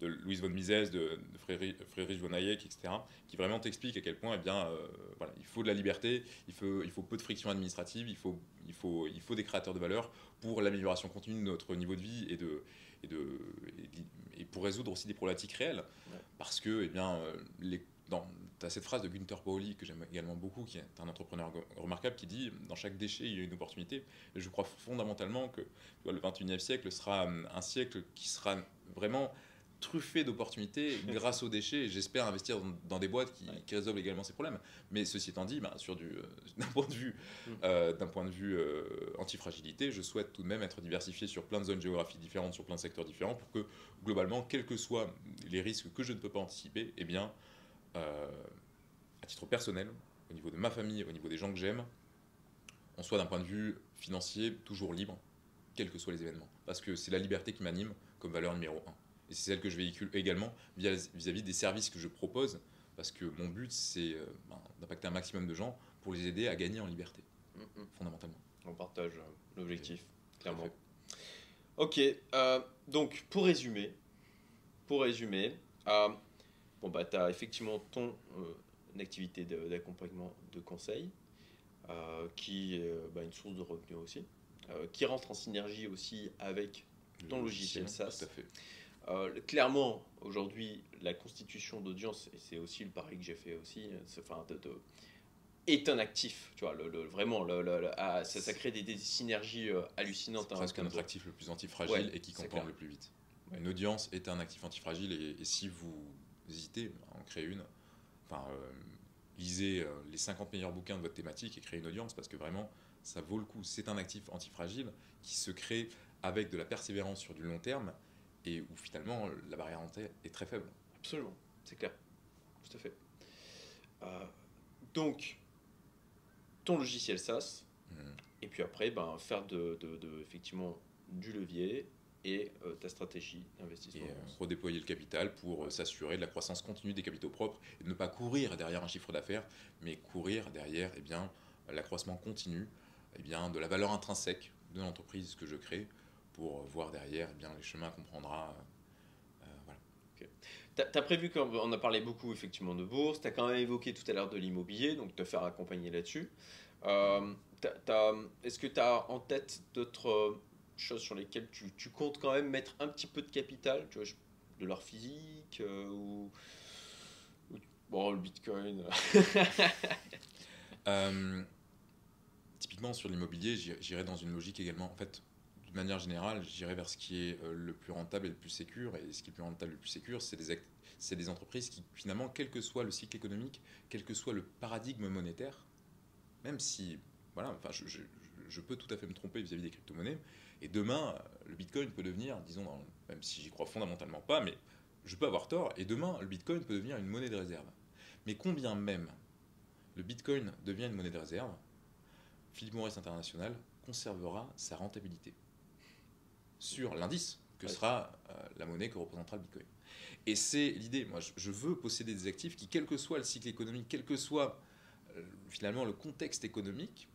de, Louise von Mises, de, Friedrich, von Hayek, etc., qui vraiment t'expliquent à quel point, eh bien, euh, voilà, il faut de la liberté, il faut, il faut peu de friction administrative, il faut, il faut, il faut des créateurs de valeur pour l'amélioration continue de notre niveau de vie et de et, de, et, pour résoudre aussi des problématiques réelles. Parce que, eh bien, euh, les, dans, tu as cette phrase de Günther Pauli que j'aime également beaucoup, qui est un entrepreneur remarquable, qui dit Dans chaque déchet, il y a une opportunité. Et je crois fondamentalement que le 21e siècle sera hum, un siècle qui sera vraiment truffé d'opportunités grâce aux déchets. Et j'espère investir dans, des boîtes qui, résolvent également ces problèmes. Mais ceci étant dit, bah, sur du, euh, d'un point de vue, mm. euh, d'un point de vue euh, antifragilité, je souhaite tout de même être diversifié sur plein de zones géographiques différentes, sur plein de secteurs différents, pour que globalement, quels que soient les risques que je ne peux pas anticiper, eh bien, à titre personnel, au niveau de ma famille, au niveau des gens que j'aime, on soit d'un point de vue financier toujours libre, quels que soient les événements. Parce que c'est la liberté qui m'anime comme valeur numéro un. Et c'est celle que je véhicule également vis-à-vis des services que je propose, parce que mon but, c'est euh, ben, d'impacter un maximum de gens pour les aider à gagner en liberté, fondamentalement. On partage euh, l'objectif, clairement. Ok, donc pour résumer, pour résumer, bon, bah, tu as effectivement ton euh, activité d'accompagnement de, conseil, euh, qui est euh, bah, une source de revenus aussi, qui rentre en synergie aussi avec ton logiciel, SaaS. clairement, aujourd'hui, la constitution d'audience, et c'est aussi le pari que j'ai fait aussi, enfin, de, est un actif. Tu vois, le, vraiment, le, ah, ça, crée des, synergies hallucinantes. C'est hein, presque notre actif le plus antifragile et qui comporte le plus vite. Une audience est un actif antifragile et, et si vous hésitez à en créer une. Enfin, euh, lisez euh, les 50 meilleurs bouquins de votre thématique et créez une audience parce que vraiment, ça vaut le coup. C'est un actif antifragile qui se crée avec de la persévérance sur du long terme et où finalement la barrière entrée est très faible. Absolument, c'est clair. Tout à fait. Euh, donc, ton logiciel SaaS, mmh. et puis après, ben, faire de, de, effectivement du levier et euh, ta stratégie d'investissement. Et euh, redéployer le capital pour euh, s'assurer de la croissance continue des capitaux propres et ne pas courir derrière un chiffre d'affaires, mais courir derrière eh bien, l'accroissement continu eh bien, de la valeur intrinsèque de l'entreprise que je crée pour voir derrière eh bien, les chemins qu'on prendra. voilà. Tu as, prévu, qu'on a parlé beaucoup effectivement de bourse, tu as quand même évoqué tout à l'heure de l'immobilier, donc te faire accompagner là-dessus. Est-ce que tu as en tête d'autres choses sur lesquelles tu, tu, comptes quand même mettre un petit peu de capital, tu vois, de l'art physique euh, ou, bon le Bitcoin. Euh, typiquement sur l'immobilier, j'irai dans une logique également. En fait, d'une manière générale, j'irai vers ce qui est euh, le plus rentable et le plus sécur. Et ce qui est le plus rentable et le plus sécur, c'est des, c'est des entreprises qui, finalement, quel que soit le cycle économique, quel que soit le paradigme monétaire, même si, voilà, enfin, je peux tout à fait me tromper vis-à-vis des crypto-monnaies, et demain, le Bitcoin peut devenir, disons, même si j'y crois fondamentalement pas, mais je peux avoir tort, et demain, le Bitcoin peut devenir une monnaie de réserve. Mais combien même le Bitcoin devient une monnaie de réserve, Philippe Maurice International conservera sa rentabilité sur l'indice que sera euh, la monnaie que représentera le Bitcoin. Et c'est l'idée. Moi, je veux posséder des actifs qui, quel que soit le cycle économique, quelle que soit finalement le contexte économique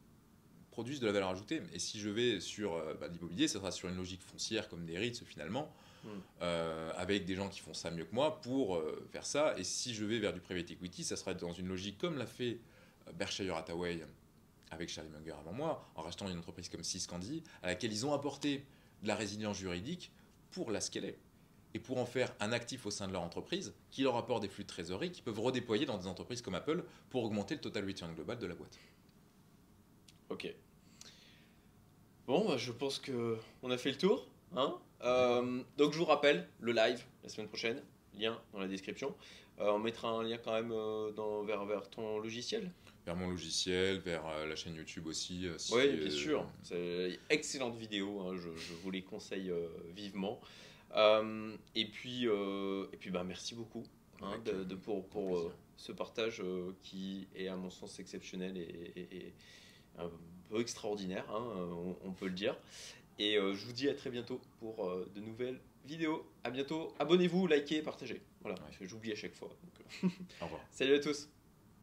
produise de la valeur ajoutée. Et si je vais sur euh, bah, l'immobilier, ça sera sur une logique foncière comme des REITs finalement, Mm. euh, avec des gens qui font ça mieux que moi pour euh, faire ça. Et si je vais vers du private equity, ça sera dans une logique comme l'a fait Berkshire Hathaway avec Charlie Munger avant moi, en rachetant une entreprise comme Siscandi, à laquelle ils ont apporté de la résilience juridique pour la scaler et pour en faire un actif au sein de leur entreprise qui leur apporte des flux de trésorerie qu'ils peuvent redéployer dans des entreprises comme Apple pour augmenter le total return global de la boîte. Ok. Bon, bah, je pense que on a fait le tour. Hein Euh, donc je vous rappelle, le live la semaine prochaine, lien dans la description. Euh, on mettra un lien quand même euh, dans, vers, vers ton logiciel. Vers mon logiciel, vers la chaîne YouTube aussi. si, oui, bien sûr. C'est excellente vidéo, hein, je, je vous les conseille vivement. Et puis, et puis bah, merci beaucoup hein, de, de- pour, pour ce partage qui est à mon sens exceptionnel et, et- et peu extraordinaire, hein, on, on peut le dire. Et euh, je vous dis à très bientôt pour euh, de nouvelles vidéos. À bientôt. Abonnez-vous, likez, partagez. Voilà, Ouais. j'oublie à chaque fois. donc, euh, Au revoir. Salut à tous.